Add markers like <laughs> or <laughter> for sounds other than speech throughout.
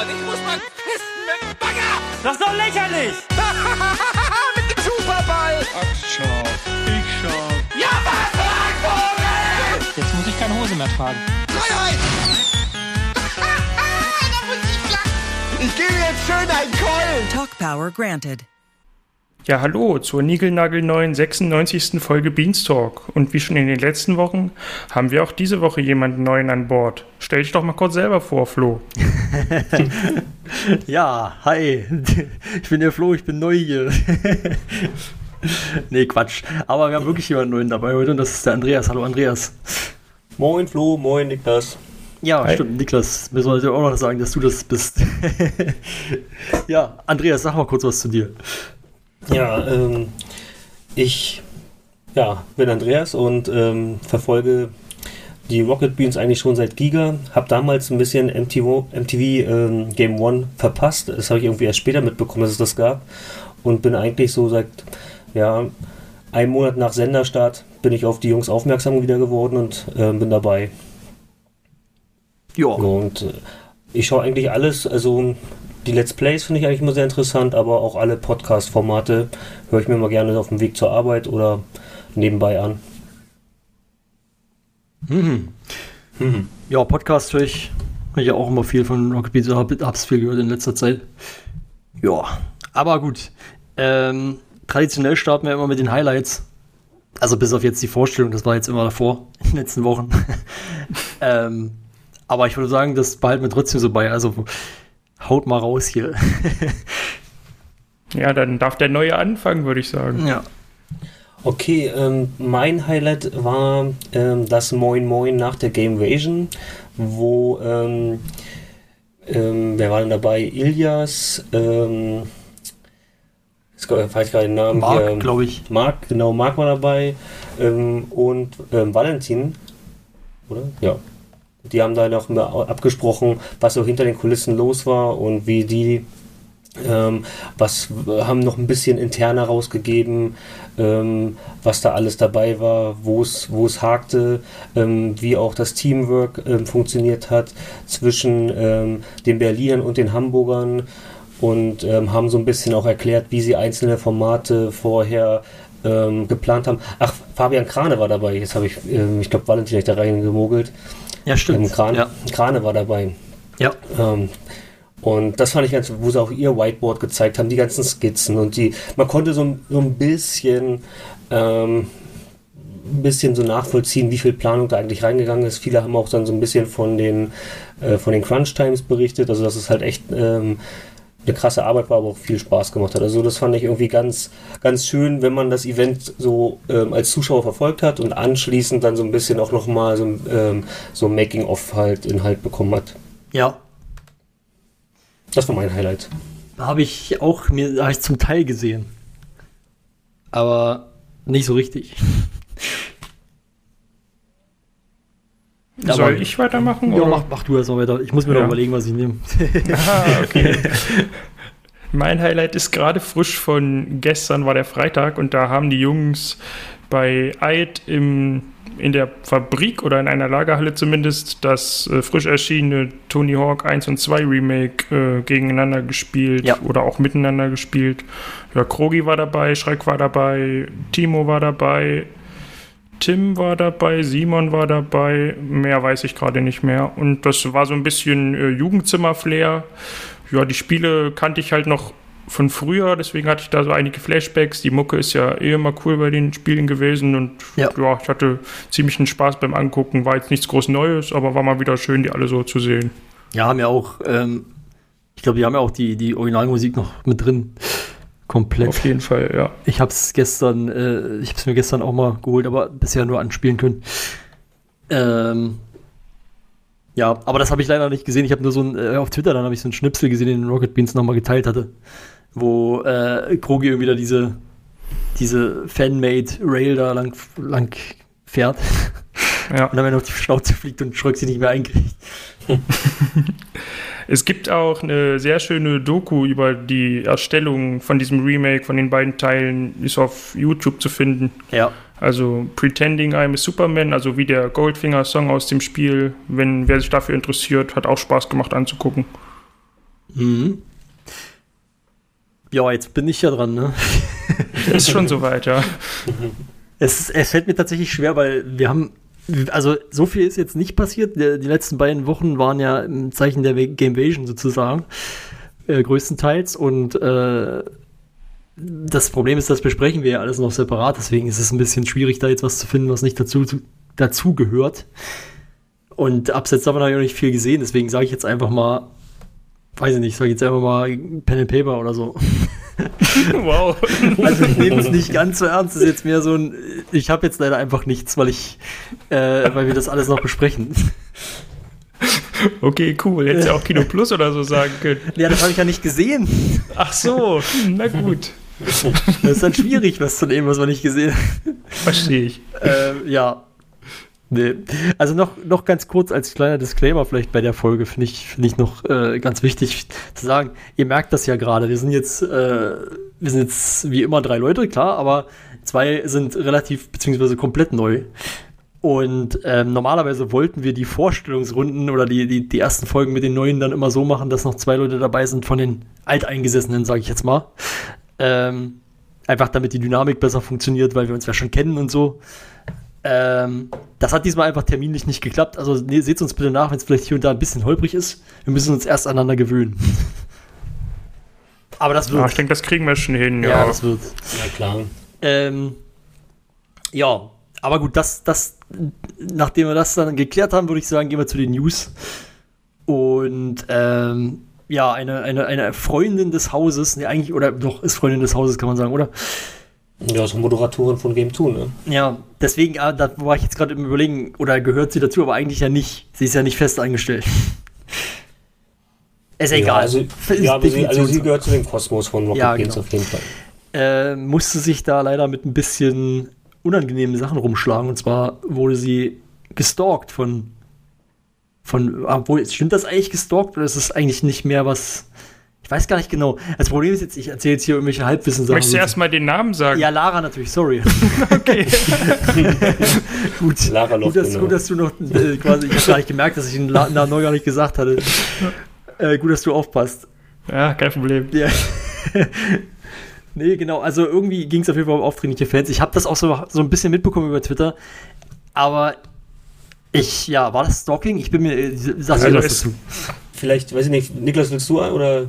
und ich muss mal pissen mit dem Bagger. Das ist doch lächerlich! <laughs> mit dem Superball. Ach, schau. Ich schau. Ja, was, Vogel? Jetzt muss ich keine Hose mehr tragen. Freiheit. <laughs> da muss ich lachen. Ich gebe jetzt schön einen Keulen. Talk Power granted. Ja, hallo zur niegelnagelneuen 96. Folge Beanstalk. Und wie schon in den letzten Wochen haben wir auch diese Woche jemanden neuen an Bord. Stell dich doch mal kurz selber vor, Flo. <laughs> Ja, hi. Ich bin der Flo, ich bin neu hier. nee, Quatsch. Aber wir haben wirklich jemanden neuen dabei heute und das ist der Andreas. Hallo Andreas. Moin Flo, moin Niklas. Ja, Hi. stimmt, Niklas. Müssen wir heute auch noch sagen, dass du das bist. <laughs> ja, Andreas, sag mal kurz was zu dir. Ja, ähm, ich ja, bin Andreas und ähm, verfolge die Rocket Beans eigentlich schon seit Giga. Hab damals ein bisschen MTV, MTV ähm, Game One verpasst. Das habe ich irgendwie erst später mitbekommen, dass es das gab. Und bin eigentlich so seit ja, einem Monat nach Senderstart bin ich auf die Jungs aufmerksam wieder geworden und ähm, bin dabei. Ja. Und äh, ich schaue eigentlich alles, also die Let's Plays finde ich eigentlich immer sehr interessant, aber auch alle Podcast-Formate höre ich mir mal gerne auf dem Weg zur Arbeit oder nebenbei an. Mhm. Mhm. Ja, Podcast höre ich, hör ich ja auch immer viel von Rocket Beats. Hab, hab's viel gehört in letzter Zeit. Ja, aber gut. Ähm, traditionell starten wir immer mit den Highlights. Also bis auf jetzt die Vorstellung, das war jetzt immer davor, <laughs> in den letzten Wochen. <laughs> ähm, aber ich würde sagen, das behalten wir trotzdem so bei. Also haut mal raus hier. <laughs> Ja, dann darf der Neue anfangen, würde ich sagen. ja. Okay, ähm, mein Highlight war ähm, das Moin Moin nach der Gamevasion, wo, ähm, ähm, wer war denn dabei? Ilias, ähm, jetzt weiß ich gerade den Namen Mark, hier. glaube ich. Marc, genau, Marc war dabei ähm, und ähm, Valentin, oder? Ja. Die haben da noch abgesprochen, was so hinter den Kulissen los war und wie die ähm, was haben noch ein bisschen interner rausgegeben, ähm, was da alles dabei war, wo es hakte, ähm, wie auch das Teamwork ähm, funktioniert hat zwischen ähm, den Berlinern und den Hamburgern und ähm, haben so ein bisschen auch erklärt, wie sie einzelne Formate vorher ähm, geplant haben. Ach, Fabian Krane war dabei. Jetzt habe ich, ähm, ich glaube, Valentin hat da reingemogelt. Ja, stimmt. Ähm, Krane, Ja. Krane war dabei. ja. Ähm, und das fand ich ganz, wo sie auch ihr Whiteboard gezeigt haben, die ganzen Skizzen und die, man konnte so, ein- so ein bisschen, ähm, ein bisschen so nachvollziehen, wie viel Planung da eigentlich reingegangen ist. Viele haben auch dann so ein bisschen von den, äh, von den Crunch Times berichtet, also dass es halt echt ähm, eine krasse Arbeit war, aber auch viel Spaß gemacht hat. Also das fand ich irgendwie ganz, ganz schön, wenn man das Event so ähm, als Zuschauer verfolgt hat und anschließend dann so ein bisschen auch nochmal so, ähm, so Making-of halt Inhalt bekommen hat. ja. Das war mein Highlight. Habe ich auch mir hab ich zum Teil gesehen. Aber nicht so richtig. <laughs> Soll ich weitermachen? Ja, mach, mach du erst mal weiter. Ich muss mir Ja. noch überlegen, was ich nehme. <laughs> <laughs> Ah, okay. mein Highlight ist gerade frisch von gestern, war der Freitag, und da haben die Jungs bei Eid im, in der Fabrik oder in einer Lagerhalle zumindest das äh, frisch erschienene Tony Hawk 1 und 2 Remake äh, gegeneinander gespielt Ja. oder auch miteinander gespielt. Ja, Krogi war dabei, Schreck war dabei, Timo war dabei, Tim war dabei, Simon war dabei, mehr weiß ich gerade nicht mehr. Und das war so ein bisschen äh, Jugendzimmer-Flair. Ja, die Spiele kannte ich halt noch von früher, deswegen hatte ich da so einige Flashbacks. Die Mucke ist ja eh immer cool bei den Spielen gewesen und Ja. ja, ich hatte ziemlichen Spaß beim Angucken. War jetzt nichts groß Neues, aber war mal wieder schön, die alle so zu sehen. Ja, haben ja auch, ähm, ich glaube, die haben ja auch die, die Originalmusik noch mit drin. Komplett. Auf jeden Fall, ja. Ich habe es gestern, äh, ich habe es mir gestern auch mal geholt, aber bisher nur anspielen können. Ähm, ja, aber das habe ich leider nicht gesehen. Ich habe nur so ein, äh, auf Twitter, dann habe ich so einen Schnipsel gesehen, den Rocket Beans nochmal geteilt hatte, wo äh, Krogi irgendwie da diese, diese Fanmade Rail da lang, lang fährt <laughs> ja. und dann wenn er auf die Schnauze fliegt und Schröck sie nicht mehr einkriegt. <laughs> Es gibt auch eine sehr schöne Doku über die Erstellung von diesem Remake von den beiden Teilen, ist auf YouTube zu finden. Ja, Also Pretending I'm a Superman, also wie der Goldfinger-Song aus dem Spiel. Wenn wer sich dafür interessiert, hat auch Spaß gemacht anzugucken. Mhm. Ja, jetzt bin ich ja dran, ne? <laughs> Ist schon soweit, ja. <laughs> Es, es fällt mir tatsächlich schwer, weil wir haben, also so viel ist jetzt nicht passiert. Die, letzten beiden Wochen waren ja im Zeichen der Gamevasion sozusagen, äh, größtenteils. Und äh, das Problem ist, das besprechen wir ja alles noch separat. Deswegen ist es ein bisschen schwierig, da jetzt was zu finden, was nicht dazu, dazu gehört. Und abseits davon habe ich auch nicht viel gesehen. Deswegen sage ich jetzt einfach mal, weiß ich nicht, sage jetzt einfach mal Pen and Paper oder so. <laughs> wow. Also ich nehme es nicht ganz so ernst. Das ist jetzt mehr so ein. Ich habe jetzt leider einfach nichts, weil ich, äh, weil wir das alles noch besprechen. Okay, cool. Hättest ja auch Kino Plus oder so sagen können. Ja, das habe ich ja nicht gesehen. Ach so, na gut. Das ist dann schwierig, was zu nehmen, was man nicht gesehen hat. Verstehe ich. Äh, ja. Nee. Also noch, noch ganz kurz als kleiner Disclaimer vielleicht bei der Folge, finde ich, finde ich noch äh, ganz wichtig zu sagen, ihr merkt das ja gerade, wir sind jetzt, äh, wir sind jetzt wie immer drei Leute, klar, aber zwei sind relativ beziehungsweise komplett neu. Und ähm, normalerweise wollten wir die Vorstellungsrunden oder die, die, die ersten Folgen mit den Neuen dann immer so machen, dass noch zwei Leute dabei sind von den Alteingesessenen, sage ich jetzt mal. Ähm, einfach damit die Dynamik besser funktioniert, weil wir uns ja schon kennen und so. Ähm, das hat diesmal einfach terminlich nicht geklappt. Also nee, seht uns bitte nach, wenn es vielleicht hier und da ein bisschen holprig ist. Wir müssen uns erst aneinander gewöhnen. Aber das wird. Ja, ich denke, das kriegen wir schon hin. ja, Ja, das wird. Ja, klar. Ähm, ja, aber gut, das, das, nachdem wir das dann geklärt haben, würde ich sagen, gehen wir zu den News. Und ähm, ja, eine, eine, eine Freundin des Hauses, ne, eigentlich, oder doch, ist Freundin des Hauses, kann man sagen, oder? Ja, so Moderatorin von Game 2, ne? Ja, deswegen, ah, da war ich jetzt gerade im Überlegen, oder gehört sie dazu, aber eigentlich ja nicht. Sie ist ja nicht fest eingestellt. <laughs> ist egal. Ja, also, Ist ja, aber sie, also sie gehört zu dem Kosmos von Rocket Ja, Beans genau. auf jeden Fall. äh, musste sich da leider mit ein bisschen unangenehmen Sachen rumschlagen. Und zwar wurde sie gestalkt von. von obwohl, stimmt das eigentlich gestalkt oder ist es eigentlich nicht mehr was. Ich weiß gar nicht genau. Das Problem ist jetzt, ich erzähle jetzt hier irgendwelche Halbwissen-Sachen. Möchtest du erstmal den Namen sagen? Ja, Lara natürlich, sorry. <laughs> Okay. <laughs> gut. Lara gut, dass, Loft, gut, dass du noch äh, quasi, ich habe gar nicht gemerkt, dass ich den Namen noch gar nicht gesagt hatte. <laughs> Äh, gut, dass du aufpasst. Ja, kein Problem. Ja. nee, genau. Also irgendwie ging es auf jeden Fall um aufdringliche Fans. Ich habe das auch so, so ein bisschen mitbekommen über Twitter. Aber ich, ja, war das Stalking? Ich bin mir, äh, sagst du Also was es- dazu? Vielleicht, weiß ich nicht, Niklas, willst du oder?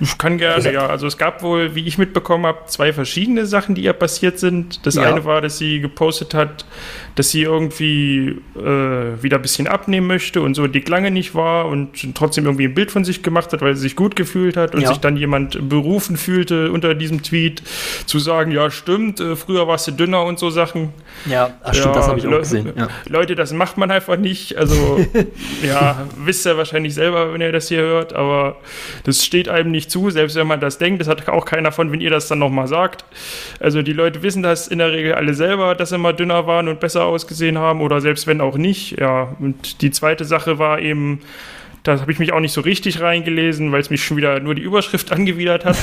Ich kann gerne, ja. Also es gab wohl, wie ich mitbekommen habe, zwei verschiedene Sachen, die ihr passiert sind. Das Ja. eine war, dass sie gepostet hat, dass sie irgendwie äh, wieder ein bisschen abnehmen möchte und so dick lange nicht war und trotzdem irgendwie ein Bild von sich gemacht hat, weil sie sich gut gefühlt hat und Ja. sich dann jemand berufen fühlte, unter diesem Tweet zu sagen, ja stimmt, äh, früher warst du dünner und so Sachen. Ja, ach, stimmt, Ja, das habe ich auch gesehen. Ja. Leute, das macht man einfach nicht. Also, <laughs> ja, wisst ihr wahrscheinlich selber, wenn ihr das hier hört, aber das steht einem nicht zu, selbst wenn man das denkt. Das hat auch keiner von, wenn ihr das dann nochmal sagt. Also, die Leute wissen das in der Regel alle selber, dass sie mal dünner waren und besser ausgesehen haben oder selbst wenn auch nicht. Ja, und die zweite Sache war eben, da habe ich mich auch nicht so richtig reingelesen, weil es mich schon wieder nur die Überschrift <laughs> angewidert hat,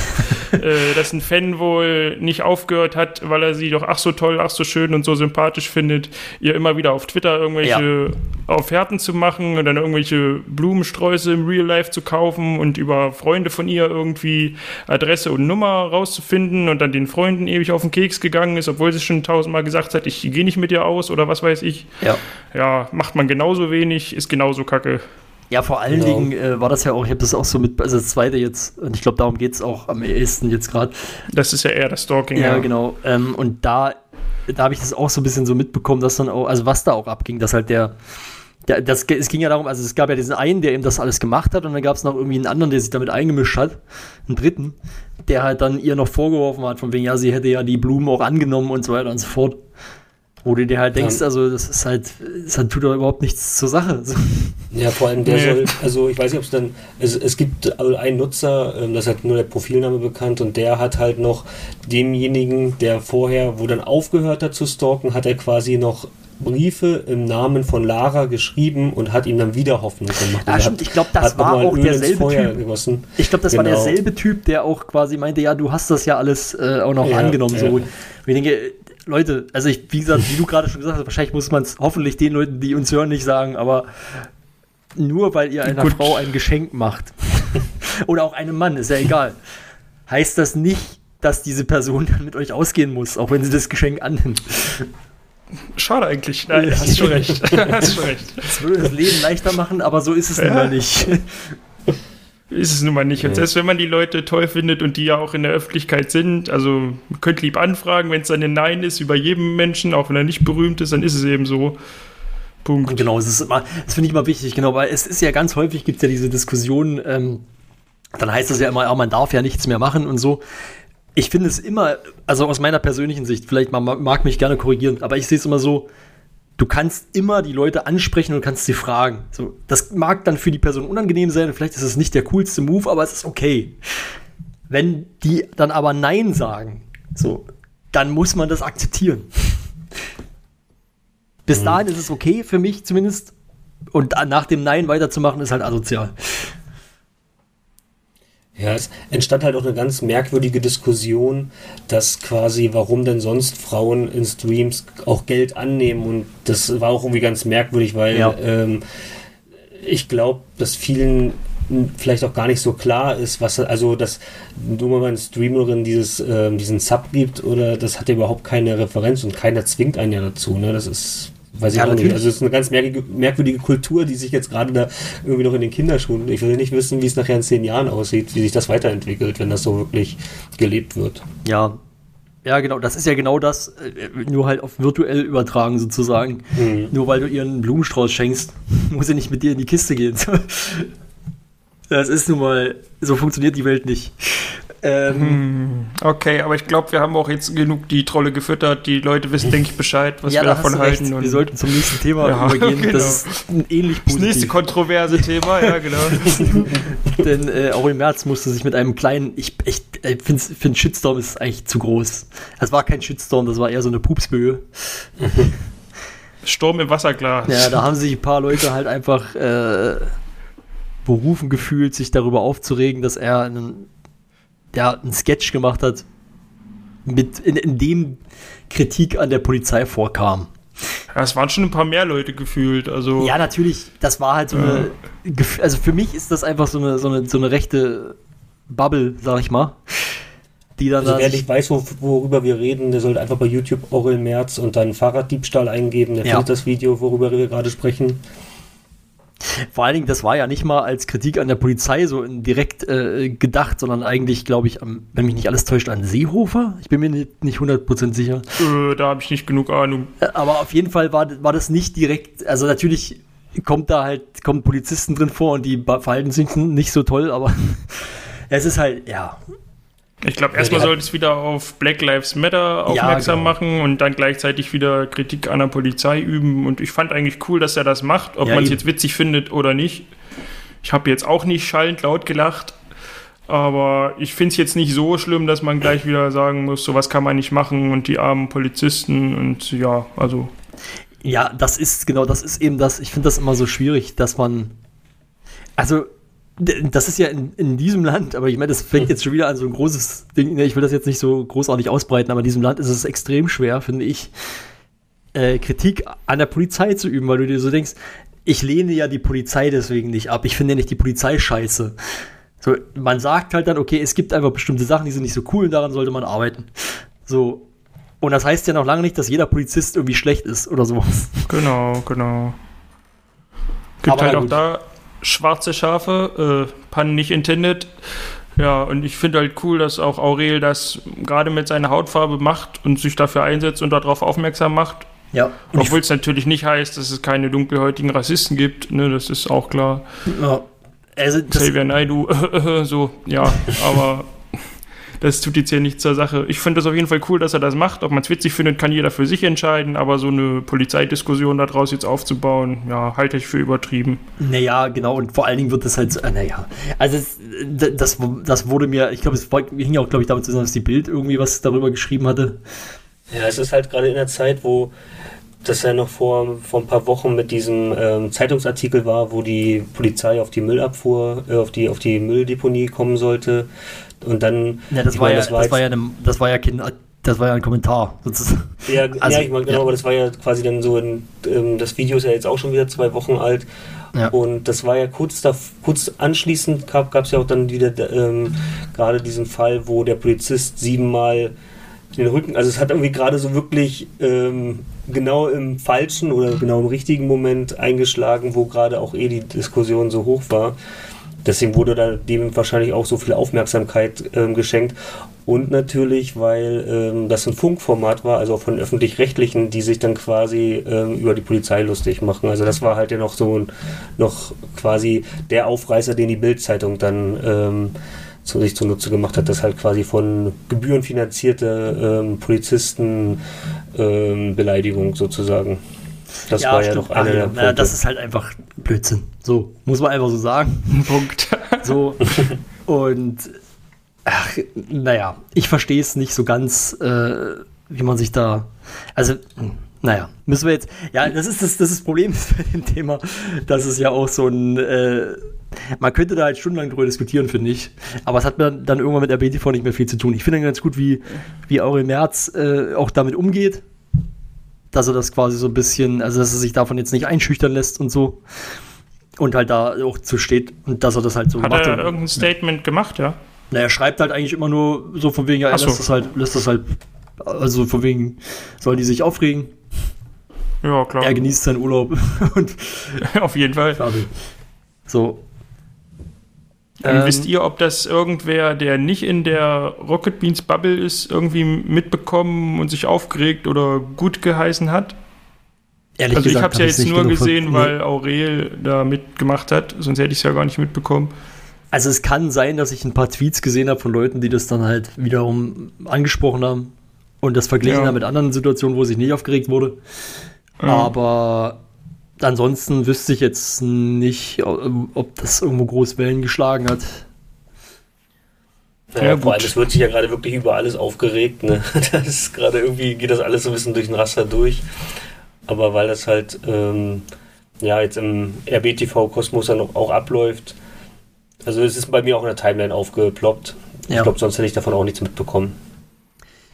<laughs> äh, dass ein Fan wohl nicht aufgehört hat, weil er sie doch ach so toll, ach so schön und so sympathisch findet, ihr immer wieder auf Twitter irgendwelche Aufhärten zu machen und dann irgendwelche Blumensträuße im Real Life zu kaufen und über Freunde von ihr irgendwie Adresse und Nummer rauszufinden und dann den Freunden ewig auf den Keks gegangen ist, obwohl sie schon tausendmal gesagt hat, ich gehe nicht mit dir aus oder was weiß ich. Ja. Ja, macht man genauso wenig, ist genauso kacke. Ja, vor allen Genau. Dingen äh, war das ja auch, ich habe das auch so mit, also das zweite jetzt, und ich glaube, darum geht es auch am ehesten jetzt gerade. Das ist ja eher das Stalking. Ja, genau. Ähm, und da, da habe ich das auch so ein bisschen so mitbekommen, dass dann auch, also was da auch abging, dass halt der, der das, es ging ja darum, also es gab ja diesen einen, der eben das alles gemacht hat, und dann gab es noch irgendwie einen anderen, der sich damit eingemischt hat, einen dritten, der halt dann ihr noch vorgeworfen hat, von wegen, ja, sie hätte ja die Blumen auch angenommen und so weiter und so fort. Wo du dir halt denkst, Ja. also das ist halt, das hat, tut doch überhaupt nichts zur Sache. So. Ja, vor allem der Nee. soll, also ich weiß nicht, ob es dann, es, es gibt also einen Nutzer, ähm, das hat nur der Profilname bekannt und der hat halt noch demjenigen, der vorher, wo dann aufgehört hat zu stalken, hat er quasi noch Briefe im Namen von Lara geschrieben und hat ihm dann wieder Hoffnung gemacht. Ja, stimmt, ich glaube, das hat war auch Öl derselbe Feuer Typ. Gegossen. Ich glaube, das war Genau. derselbe Typ, der auch quasi meinte, ja, du hast das ja alles äh, auch noch Ja, angenommen. So. ja. Und ich denke, Leute, also ich, wie gesagt, wie du gerade schon gesagt hast, wahrscheinlich muss man es hoffentlich den Leuten, die uns hören, nicht sagen, aber nur weil ihr einer Gut. Frau ein Geschenk macht. <laughs> oder auch einem Mann, ist ja egal, heißt das nicht, dass diese Person dann mit euch ausgehen muss, auch wenn sie das Geschenk annimmt. Schade eigentlich. Nein, <laughs> hast schon recht. <laughs> hast schon recht. Das würde das Leben leichter machen, aber so ist es ja. nun mal nicht. Ist es nun mal nicht. Und selbst wenn man die Leute toll findet und die ja auch in der Öffentlichkeit sind, also könnt lieb anfragen, wenn es dann ein Nein ist über jedem Menschen, auch wenn er nicht berühmt ist, dann ist es eben so. Punkt. Genau, das, ist immer, das finde ich immer wichtig, genau, weil es ist ja ganz häufig, gibt es ja diese Diskussion, ähm, dann heißt es ja immer, ja, man darf ja nichts mehr machen und so. Ich finde es immer, also aus meiner persönlichen Sicht, vielleicht man mag mich gerne korrigieren, aber ich sehe es immer so, du kannst immer die Leute ansprechen und kannst sie fragen. So, das mag dann für die Person unangenehm sein, vielleicht ist es nicht der coolste Move, aber es ist okay. Wenn die dann aber Nein sagen, so, dann muss man das akzeptieren. Bis mhm. dahin ist es okay für mich zumindest. Und nach dem Nein weiterzumachen, ist halt asozial. Ja, es entstand halt auch eine ganz merkwürdige Diskussion, dass quasi, warum denn sonst Frauen in Streams auch Geld annehmen. Und das war auch irgendwie ganz merkwürdig, weil ja. ähm, ich glaube, dass vielen vielleicht auch gar nicht so klar ist, was also dass nur mal eine Streamerin dieses ähm, diesen Sub gibt oder das hat ja überhaupt keine Referenz und keiner zwingt einen ja dazu. Ne? Das ist Weiß ich ja, auch natürlich. nicht. Also es ist eine ganz merkwürdige Kultur, die sich jetzt gerade da irgendwie noch in den Kinderschuhen. Ich will nicht wissen, wie es nachher in zehn Jahren aussieht, wie sich das weiterentwickelt, wenn das so wirklich gelebt wird. Ja. Ja, genau, das ist ja genau das, äh, nur halt auf virtuell übertragen sozusagen. Mhm. Nur weil du ihr einen Blumenstrauß schenkst, <laughs> muss sie nicht mit dir in die Kiste gehen. <laughs> Das ist nun mal, so funktioniert die Welt nicht. Ähm, hm, okay, aber ich glaube, wir haben auch jetzt genug die Trolle gefüttert. Die Leute wissen, denke ich, Bescheid, was ja, wir davon halten. wir sollten zum nächsten Thema ja, übergehen. Genau. Das ist ein ähnlich positiv. Das nächste kontroverse Thema, ja, genau. <laughs> Denn äh, auch im März musste sich mit einem kleinen, ich, ich, ich finde, find Shitstorm ist eigentlich zu groß. Es war kein Shitstorm, das war eher so eine Pupsböe. Sturm im Wasserglas. Ja, da haben sich ein paar Leute halt einfach äh, berufen gefühlt, sich darüber aufzuregen, dass er einen der einen Sketch gemacht hat, mit, in, in dem Kritik an der Polizei vorkam. Ja, es waren schon ein paar mehr Leute gefühlt. Also, ja, natürlich. Das war halt so eine. Also für mich ist das einfach so eine, so eine, so eine rechte Bubble, sag ich mal. Die dann also wer nicht weiß, worüber wir reden, der sollte einfach bei YouTube Orel Merz und dann Fahrraddiebstahl eingeben. Der ja. findet das Video, worüber wir gerade sprechen. Vor allen Dingen, das war ja nicht mal als Kritik an der Polizei so direkt äh, gedacht, sondern eigentlich, glaube ich, am, wenn mich nicht alles täuscht, an Seehofer. Ich bin mir nicht, nicht 100% sicher. Äh, da habe ich nicht genug Ahnung. Äh, aber auf jeden Fall war, war das nicht direkt, also natürlich kommt da halt, kommen Polizisten drin vor und die verhalten sich nicht so toll, aber <laughs> es ist halt, ja, ich glaube, erstmal sollte es wieder auf Black Lives Matter aufmerksam ja, genau. machen und dann gleichzeitig wieder Kritik an der Polizei üben. Und ich fand eigentlich cool, dass er das macht, ob ja, man es jetzt witzig findet oder nicht. Ich habe jetzt auch nicht schallend laut gelacht, aber ich finde es jetzt nicht so schlimm, dass man gleich wieder sagen muss, sowas kann man nicht machen und die armen Polizisten und ja, also. Ja, das ist genau, das ist eben das. Ich finde das immer so schwierig, dass man. Also, das ist ja in, in, diesem Land, aber ich meine, das fängt jetzt schon wieder an so ein großes Ding. Ich will das jetzt nicht so großartig ausbreiten, aber in diesem Land ist es extrem schwer, finde ich, äh, Kritik an der Polizei zu üben, weil du dir so denkst, ich lehne ja die Polizei deswegen nicht ab. Ich finde ja nicht die Polizei scheiße. So, man sagt halt dann, okay, es gibt einfach bestimmte Sachen, die sind nicht so cool und daran sollte man arbeiten. So. Und das heißt ja noch lange nicht, dass jeder Polizist irgendwie schlecht ist oder sowas. Genau, genau. Gibt aber halt auch da schwarze Schafe, äh, Pun nicht intended. Ja, und ich finde halt cool, dass auch Aurel das gerade mit seiner Hautfarbe macht und sich dafür einsetzt und darauf aufmerksam macht. Ja. Obwohl es natürlich nicht heißt, dass es keine dunkelhäutigen Rassisten gibt, ne, das ist auch klar. Ja. Also Xavier Naidu, <laughs> so, ja, aber das tut jetzt hier nichts zur Sache. Ich finde das auf jeden Fall cool, dass er das macht. Ob man es witzig findet, kann jeder für sich entscheiden, aber so eine Polizeidiskussion daraus jetzt aufzubauen, ja, halte ich für übertrieben. Naja, genau, und vor allen Dingen wird das halt, äh, naja, also es, das, das wurde mir, ich glaube, es hing ja auch, glaube ich, damit zusammen, dass die Bild irgendwie was darüber geschrieben hatte. Ja, es ist halt gerade in der Zeit, wo das ja noch vor, vor ein paar Wochen mit diesem ähm, Zeitungsartikel war, wo die Polizei auf die Müllabfuhr, äh, auf die auf die Mülldeponie kommen sollte und dann. Ja, das, war, ja, das, war, das war ja, eine, das war ja kein, Das war ja ein Kommentar. Sozusagen. Ja, <laughs> Also, ja, ich meine, genau, ja. aber das war ja quasi dann so, ein, ähm, das Video ist ja jetzt auch schon wieder zwei Wochen alt. Ja. Und das war ja kurz, da, kurz anschließend gab es ja auch dann wieder ähm, gerade diesen Fall, wo der Polizist siebenmal den Rücken, also es hat irgendwie gerade so wirklich ähm, genau im falschen oder genau im richtigen Moment eingeschlagen, wo gerade auch eh die Diskussion so hoch war. Deswegen wurde da dem wahrscheinlich auch so viel Aufmerksamkeit ähm, geschenkt. Und natürlich, weil ähm, das ein Funkformat war, also von öffentlich-rechtlichen, die sich dann quasi ähm, über die Polizei lustig machen. Also das war halt ja noch so ein, noch quasi der Aufreißer, den die Bild-Zeitung dann ähm, zu sich zunutze gemacht hat, dass halt quasi von Gebühren finanzierte ähm, Polizisten ähm, Beleidigung sozusagen. Das war ja stimmt. noch einer Ach, der ja, Punkte. ja, Das ist halt einfach Blödsinn. So, muss man einfach so sagen. <laughs> Punkt. So. Und ach, naja, ich verstehe es nicht so ganz, äh, wie man sich da. Also, naja, müssen wir jetzt. Ja, das ist das, das, ist das Problem <laughs> bei dem Thema. Das ist ja auch so ein. Äh, man könnte da halt stundenlang drüber diskutieren, finde ich. Aber es hat mir dann irgendwann mit RBTV nicht mehr viel zu tun. Ich finde ganz gut, wie, wie Aurel Merz äh, auch damit umgeht. Dass er das quasi so ein bisschen, also dass er sich davon jetzt nicht einschüchtern lässt und so. Und halt da auch zu steht und dass er das halt so Hat macht. er Und- irgendein Statement gemacht, ja? na, er schreibt halt eigentlich immer nur so von wegen, ja, er so. lässt das halt, lässt das halt, also von wegen, sollen die sich aufregen? Ja, klar. Er genießt seinen Urlaub <laughs> und <laughs> Auf jeden Fall. fertig. So. Ähm, wisst ihr, ob das irgendwer, der nicht in der Rocket Beans Bubble ist, irgendwie mitbekommen und sich aufgeregt oder gut geheißen hat? Ehrlich Also ich gesagt, habe es ja jetzt nur gesehen, Nee. weil Aurel da mitgemacht hat, sonst hätte ich es ja gar nicht mitbekommen. Also es kann sein, dass ich ein paar Tweets gesehen habe von Leuten, die das dann halt wiederum angesprochen haben und das verglichen Ja. haben mit anderen Situationen, wo sich nicht aufgeregt wurde. Aber ansonsten wüsste ich jetzt nicht, ob das irgendwo groß Wellen geschlagen hat. Naja, Ja, vor allem, es wird sich ja gerade wirklich über alles aufgeregt. Ne? <laughs> Das ist gerade irgendwie, geht das alles so ein bisschen durch den Raster durch. Aber weil das halt ähm, ja jetzt im RBTV-Kosmos dann auch, auch abläuft, also es ist bei mir auch in der Timeline aufgeploppt. Ja. Ich glaube, sonst hätte ich davon auch nichts mitbekommen.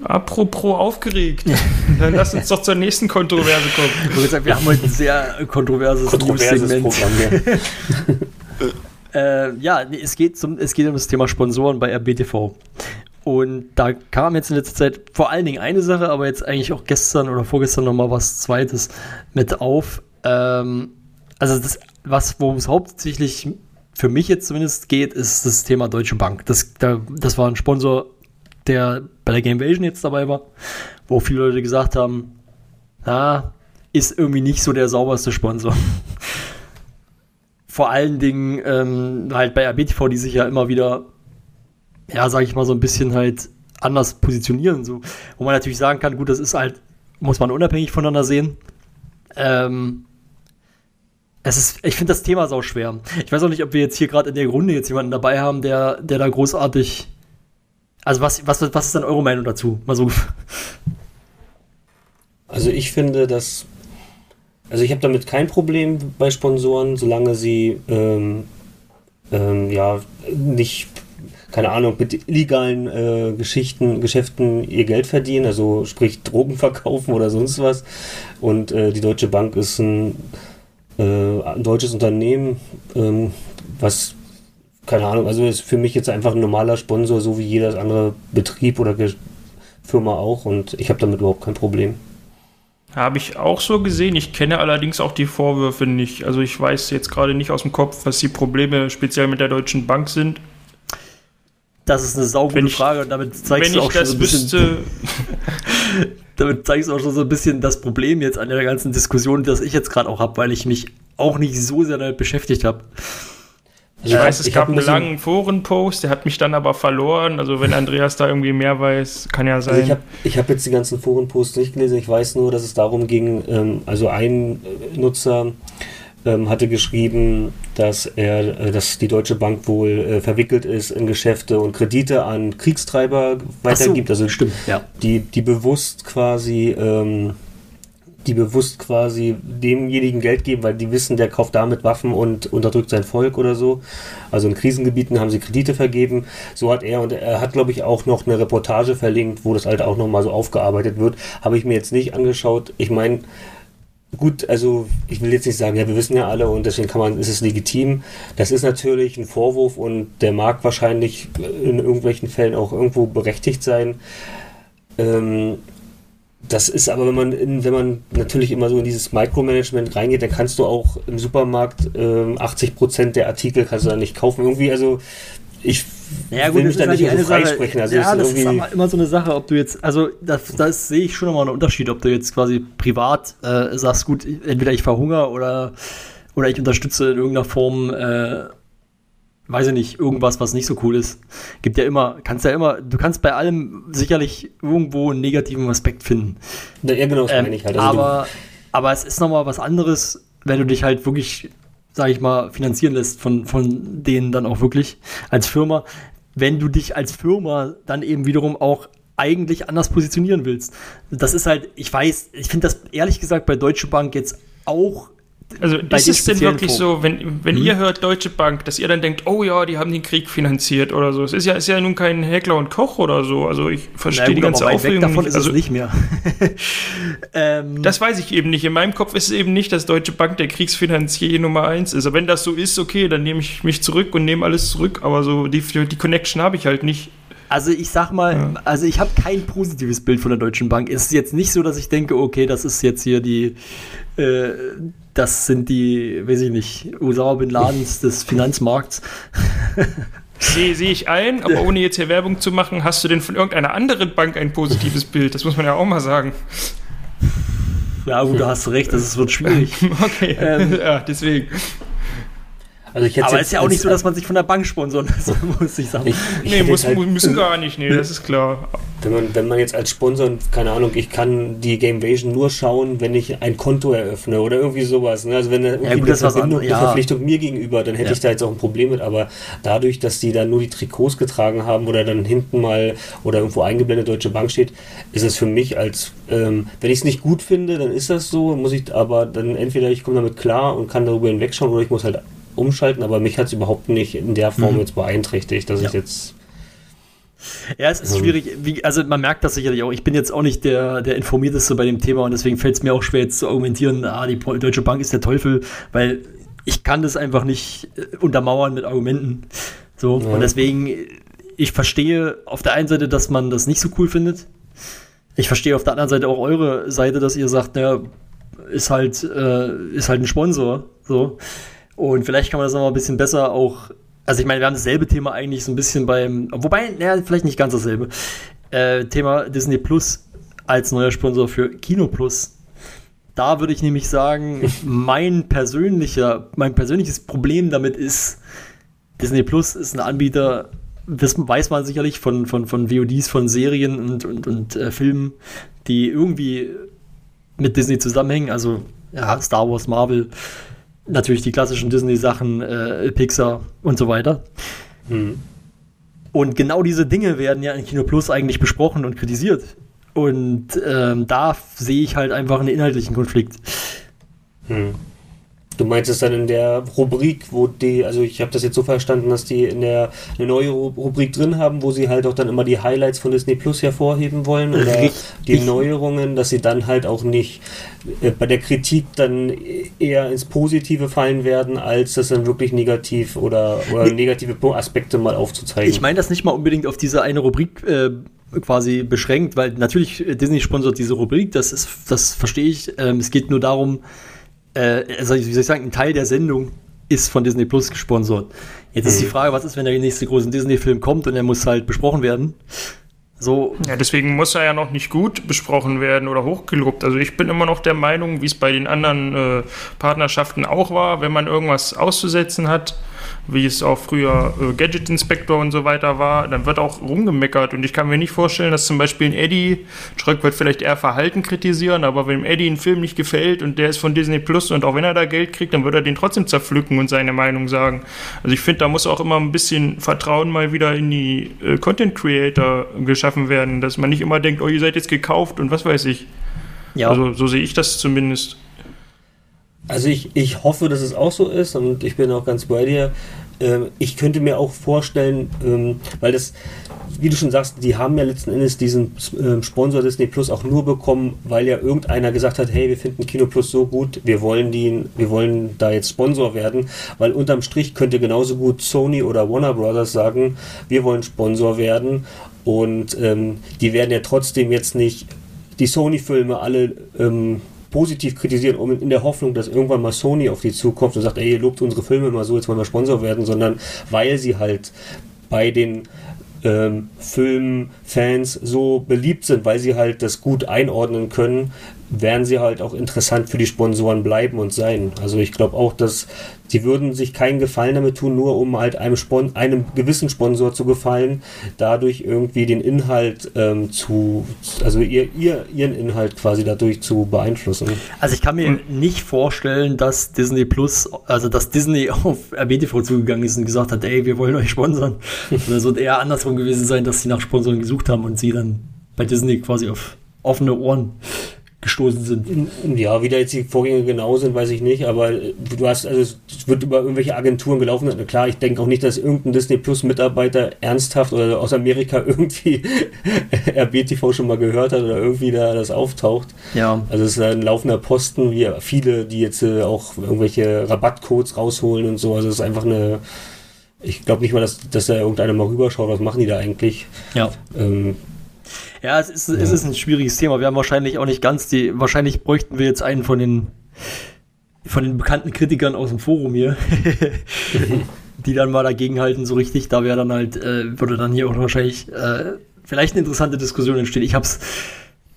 Apropos aufgeregt, <laughs> dann lass uns doch zur nächsten Kontroverse kommen. Sagen, wir haben heute ein sehr kontroverses, Kontroverses News-Segment. Programm hier. <laughs> Äh, ja, nee, es geht, zum, es geht um das Thema Sponsoren bei RBTV. Und da kam jetzt in letzter Zeit vor allen Dingen eine Sache, aber jetzt eigentlich auch gestern oder vorgestern nochmal was Zweites mit auf. Ähm, also das, was, worum es hauptsächlich für mich jetzt zumindest geht, ist das Thema Deutsche Bank. Das, da, das war ein Sponsor, der bei der Gamevasion jetzt dabei war, wo viele Leute gesagt haben, na, ist irgendwie nicht so der sauberste Sponsor. Vor allen Dingen ähm, halt bei RBTV, die sich ja immer wieder, ja, sag ich mal, so ein bisschen halt anders positionieren. So. Wo man natürlich sagen kann, gut, das ist halt, muss man unabhängig voneinander sehen. Ähm, es ist, ich finde das Thema sau schwer. Ich weiß auch nicht, ob wir jetzt hier gerade in der Runde jetzt jemanden dabei haben, der, der da großartig. Also was, was, was ist denn eure Meinung dazu? Mal so. Also ich finde, dass also ich habe damit kein Problem bei Sponsoren, solange sie ähm, ähm, ja nicht keine Ahnung mit illegalen äh, Geschichten, Geschäften ihr Geld verdienen, also sprich Drogen verkaufen oder sonst was. Und äh, die Deutsche Bank ist ein, äh, ein deutsches Unternehmen, ähm, was keine Ahnung, also ist für mich jetzt einfach ein normaler Sponsor, so wie jeder andere Betrieb oder Ge Firma auch. Und ich habe damit überhaupt kein Problem. Habe ich auch so gesehen. Ich kenne allerdings auch die Vorwürfe nicht. Also ich weiß jetzt gerade nicht aus dem Kopf, was die Probleme speziell mit der Deutschen Bank sind. Das ist eine saugute Wenn ich- Frage und damit zeigst Wenn du ich auch schon das so ein bisschen, wüsste, <laughs> damit zeigst du auch schon so ein bisschen das Problem jetzt an der ganzen Diskussion, das ich jetzt gerade auch habe, weil ich mich auch nicht so sehr damit beschäftigt habe. Ich weiß, es ich gab einen bisschen- langen Forenpost, der hat mich dann aber verloren. Also wenn Andreas da irgendwie mehr weiß, kann ja Also sein. ich habe ich hab jetzt die ganzen Forenposts nicht gelesen. Ich weiß nur, dass es darum ging, ähm, also ein äh, Nutzer ähm, hatte geschrieben, dass er, äh, dass die Deutsche Bank wohl äh, verwickelt ist in Geschäfte und Kredite an Kriegstreiber weitergibt. also stimmt, ja. die, die bewusst quasi ähm, die bewusst quasi demjenigen Geld geben, weil die wissen, der kauft damit Waffen und unterdrückt sein Volk oder so. Also in Krisengebieten haben sie Kredite vergeben. So hat er und er hat, glaube ich, auch noch eine Reportage verlinkt, wo das halt auch nochmal so aufgearbeitet wird. Habe ich mir jetzt nicht angeschaut. Ich meine, gut, also ich will jetzt nicht sagen, ja, wir wissen ja alle und deswegen kann man, ist es legitim. Das ist natürlich ein Vorwurf und der mag wahrscheinlich in irgendwelchen Fällen auch irgendwo berechtigt sein. Ähm, das ist aber, wenn man, in, wenn man natürlich immer so in dieses Micromanagement reingeht, dann kannst du auch im Supermarkt ähm, 80% der Artikel kannst du dann nicht kaufen. Irgendwie, also ich ja, gut, will mich da halt nicht so freisprechen. Also ja, das ist aber immer so eine Sache, ob du jetzt, also das, das sehe ich schon nochmal einen Unterschied, ob du jetzt quasi privat äh, sagst, gut, entweder ich verhungere oder, oder ich unterstütze in irgendeiner Form, äh, weiß ich nicht, irgendwas, was nicht so cool ist. Gibt ja immer, kannst ja immer, du kannst bei allem sicherlich irgendwo einen negativen Aspekt finden. ja, genau, das Ähm, meine ich halt. Also aber, aber es ist nochmal was anderes, wenn du dich halt wirklich, sag ich mal, finanzieren lässt von, von denen dann auch wirklich als Firma. Wenn du dich als Firma dann eben wiederum auch eigentlich anders positionieren willst. Das ist halt, ich weiß, ich finde das ehrlich gesagt bei Deutsche Bank jetzt auch Also ist es denn wirklich Pro- so, wenn, wenn ihr hört Deutsche Bank, dass ihr dann denkt, oh ja, die haben den Krieg finanziert oder so? Es ist ja, ist ja nun kein Heckler und Koch oder so. Also ich verstehe die ganze Aufregung davon nicht. ist Also, es nicht mehr. <laughs> ähm, Das weiß ich eben nicht. In meinem Kopf ist es eben nicht, dass Deutsche Bank der Kriegsfinanzier Nummer eins ist. Aber wenn das so ist, okay, dann nehme ich mich zurück und nehme alles zurück. Aber so die, die Connection habe ich halt nicht. Also ich sag mal, also ich habe kein positives Bild von der Deutschen Bank. Es ist jetzt nicht so, dass ich denke, okay, das ist jetzt hier die, äh, das sind die, weiß ich nicht, Osama Bin Ladens <laughs> des Finanzmarkts. Sehe sehe ich ein, aber ohne jetzt hier Werbung zu machen, hast du denn von irgendeiner anderen Bank ein positives Bild? Das muss man ja auch mal sagen. Ja, gut, da hast du recht, das ist, wird schwierig. <laughs> Okay, Ähm, <laughs> ja, deswegen. Also ich hätte Aber es ist ja auch nicht so, dass man sich von der Bank sponsern muss, <laughs> muss ich sagen. ich, ich Nee, muss, halt, müssen gar nicht, nee, das ist klar. Wenn man, wenn man jetzt als Sponsor, keine Ahnung, ich kann die Gamevasion nur schauen, wenn ich ein Konto eröffne oder irgendwie sowas. Ne? Also wenn da irgendwie gut, eine, Verbindung, anderes, ja. eine Verpflichtung mir gegenüber, dann hätte Ja. ich da jetzt auch ein Problem mit. Aber dadurch, dass die da nur die Trikots getragen haben oder dann hinten mal oder irgendwo eingeblendet Deutsche Bank steht, ist es für mich als, ähm, wenn ich es nicht gut finde, dann ist das so, muss ich aber dann entweder ich komme damit klar und kann darüber hinwegschauen oder ich muss halt umschalten, aber mich hat es überhaupt nicht in der Form Mhm. jetzt beeinträchtigt, dass Ja. ich jetzt Ja, es ist schwierig. Wie, also man merkt das sicherlich auch. Ich bin jetzt auch nicht der, der Informierteste bei dem Thema und deswegen fällt es mir auch schwer jetzt zu argumentieren, ah, die Deutsche Bank ist der Teufel, weil ich kann das einfach nicht äh, untermauern mit Argumenten. So, Ja. und deswegen, ich verstehe auf der einen Seite, dass man das nicht so cool findet. Ich verstehe auf der anderen Seite auch eure Seite, dass ihr sagt, naja, ist halt, äh, ist halt ein Sponsor. So. Und vielleicht kann man das noch mal ein bisschen besser auch. Also ich meine, wir haben dasselbe Thema eigentlich so ein bisschen beim, wobei, naja, vielleicht nicht ganz dasselbe. Äh, Thema Disney Plus als neuer Sponsor für Kino Plus. Da würde ich nämlich sagen, <laughs> mein persönlicher, mein persönliches Problem damit ist, Disney Plus ist ein Anbieter, das weiß man sicherlich von, von, von VODs, von Serien und, und, und äh, Filmen, die irgendwie mit Disney zusammenhängen. Also ja, Star Wars, Marvel, natürlich die klassischen Disney-Sachen, äh, Pixar und so weiter. hm, Und genau diese Dinge werden ja in Kino Plus eigentlich besprochen und kritisiert. Und ähm, da sehe ich halt einfach einen inhaltlichen Konflikt. Hm. Du meinst es dann in der Rubrik, wo die, also ich habe das jetzt so verstanden, dass die in der eine neue Ru- Rubrik drin haben, wo sie halt auch dann immer die Highlights von Disney Plus hervorheben wollen oder Richtig. die Neuerungen, dass sie dann halt auch nicht äh, bei der Kritik dann eher ins Positive fallen werden, als das dann wirklich negativ oder, oder negative Aspekte mal aufzuzeigen. Ich meine das nicht mal unbedingt auf diese eine Rubrik äh, quasi beschränkt, weil natürlich äh, Disney sponsert diese Rubrik, das ist, das verstehe ich. Ähm, es geht nur darum, äh, also wie soll ich sagen, ein Teil der Sendung ist von Disney Plus gesponsert. Jetzt ist die Frage, was ist, wenn der nächste große Disney-Film kommt und er muss halt besprochen werden? So, Ja, deswegen muss er ja noch nicht gut besprochen werden oder hochgelobt. Also ich bin immer noch der Meinung, wie es bei den anderen äh, Partnerschaften auch war, wenn man irgendwas auszusetzen hat, wie es auch früher äh, Gadget Inspector und so weiter war, dann wird auch rumgemeckert. Und ich kann mir nicht vorstellen, dass zum Beispiel ein Eddie, Schröck wird vielleicht eher Verhalten kritisieren, aber wenn Eddie ein Film nicht gefällt und der ist von Disney Plus und auch wenn er da Geld kriegt, dann wird er den trotzdem zerpflücken und seine Meinung sagen. Also ich finde, da muss auch immer ein bisschen Vertrauen mal wieder in die äh, Content Creator geschaffen werden, dass man nicht immer denkt, oh, ihr seid jetzt gekauft und was weiß ich. Ja. Also so sehe ich das zumindest. Also ich, ich hoffe, dass es auch so ist und ich bin auch ganz bei dir. Ähm, ich könnte mir auch vorstellen, ähm, weil das, wie du schon sagst, die haben ja letzten Endes diesen ähm, Sponsor Disney Plus auch nur bekommen, weil ja irgendeiner gesagt hat, hey, wir finden Kino Plus so gut, wir wollen die, wir wollen da jetzt Sponsor werden, weil unterm Strich könnte genauso gut Sony oder Warner Brothers sagen, wir wollen Sponsor werden und ähm, die werden ja trotzdem jetzt nicht die Sony-Filme alle ähm, positiv kritisieren, um in der Hoffnung, dass irgendwann mal Sony auf die zukommt und sagt, ey, ihr lobt unsere Filme immer so, jetzt wollen wir Sponsor werden, sondern weil sie halt bei den ähm, Filmfans so beliebt sind, weil sie halt das gut einordnen können, werden sie halt auch interessant für die Sponsoren bleiben und sein. Also ich glaube auch, dass sie würden sich keinen Gefallen damit tun, nur um halt einem, Spon einem gewissen Sponsor zu gefallen, dadurch irgendwie den Inhalt ähm, zu, also ihr, ihr, ihren Inhalt quasi dadurch zu beeinflussen. Also ich kann mir nicht vorstellen, dass Disney Plus, also dass Disney <laughs> auf RBTV zugegangen ist und gesagt hat, ey, wir wollen euch sponsern. <laughs> Das wird eher andersrum gewesen sein, dass sie nach Sponsoren gesucht haben und sie dann bei Disney quasi auf offene Ohren gestoßen sind. Ja, wie da jetzt die Vorgänge genau sind, weiß ich nicht, aber du hast, also es wird über irgendwelche Agenturen gelaufen. Na klar, ich denke auch nicht, dass irgendein Disney Plus Mitarbeiter ernsthaft oder aus Amerika <laughs> irgendwie <laughs> RBTV schon mal gehört hat oder irgendwie da das auftaucht. Ja. Also es ist ein laufender Posten, wie viele, die jetzt äh, auch irgendwelche Rabattcodes rausholen und so. Also es ist einfach eine, ich glaube nicht mal, dass, dass da irgendeiner mal rüberschaut, was machen die da eigentlich. Ja. Ähm, Ja, es ist, es ist ein schwieriges Thema. Wir haben wahrscheinlich auch nicht ganz die, wahrscheinlich bräuchten wir jetzt einen von den, von den bekannten Kritikern aus dem Forum hier, <laughs> die dann mal dagegenhalten, so richtig. Da wäre dann halt, äh, würde dann hier auch wahrscheinlich äh, vielleicht eine interessante Diskussion entstehen. Ich hab's,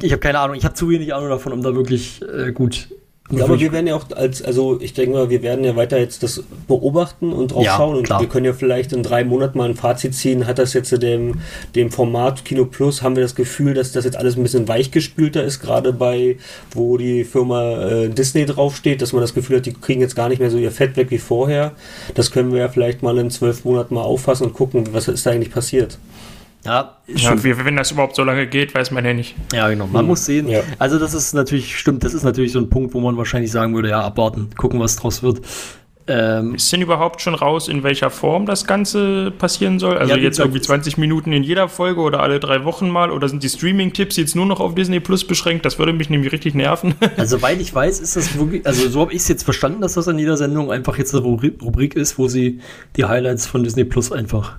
ich habe keine Ahnung, ich habe zu wenig Ahnung davon, um da wirklich äh, gut. Ja, aber wir werden ja auch als, also ich denke mal, wir werden ja weiter jetzt das beobachten und drauf Ja, schauen und klar. wir können ja vielleicht in drei Monaten mal ein Fazit ziehen. Hat das jetzt dem, dem Format Kino Plus, haben wir das Gefühl, dass das jetzt alles ein bisschen weichgespülter ist, gerade bei, wo die Firma äh, Disney draufsteht, dass man das Gefühl hat, die kriegen jetzt gar nicht mehr so ihr Fett weg wie vorher. Das können wir ja vielleicht mal in zwölf Monaten mal auffassen und gucken, was ist da eigentlich passiert. Ja, ist Ja, wie, wenn das überhaupt so lange geht, weiß man ja nicht. Ja, genau. Man muss sehen. Ja. Also das ist natürlich, stimmt, das ist natürlich so ein Punkt, wo man wahrscheinlich sagen würde, ja, abwarten, gucken, was draus wird. Ähm, Ist denn überhaupt schon raus, in welcher Form das Ganze passieren soll? Also Ja, wie jetzt irgendwie 20 Minuten in jeder Folge oder alle drei Wochen mal? Oder sind die Streaming-Tipps jetzt nur noch auf Disney Plus beschränkt? Das würde mich nämlich richtig nerven. <laughs> also soweit ich weiß, ist das wirklich, also so habe ich es jetzt verstanden, dass das in jeder Sendung einfach jetzt eine Rubri- Rubrik ist, wo sie die Highlights von Disney Plus einfach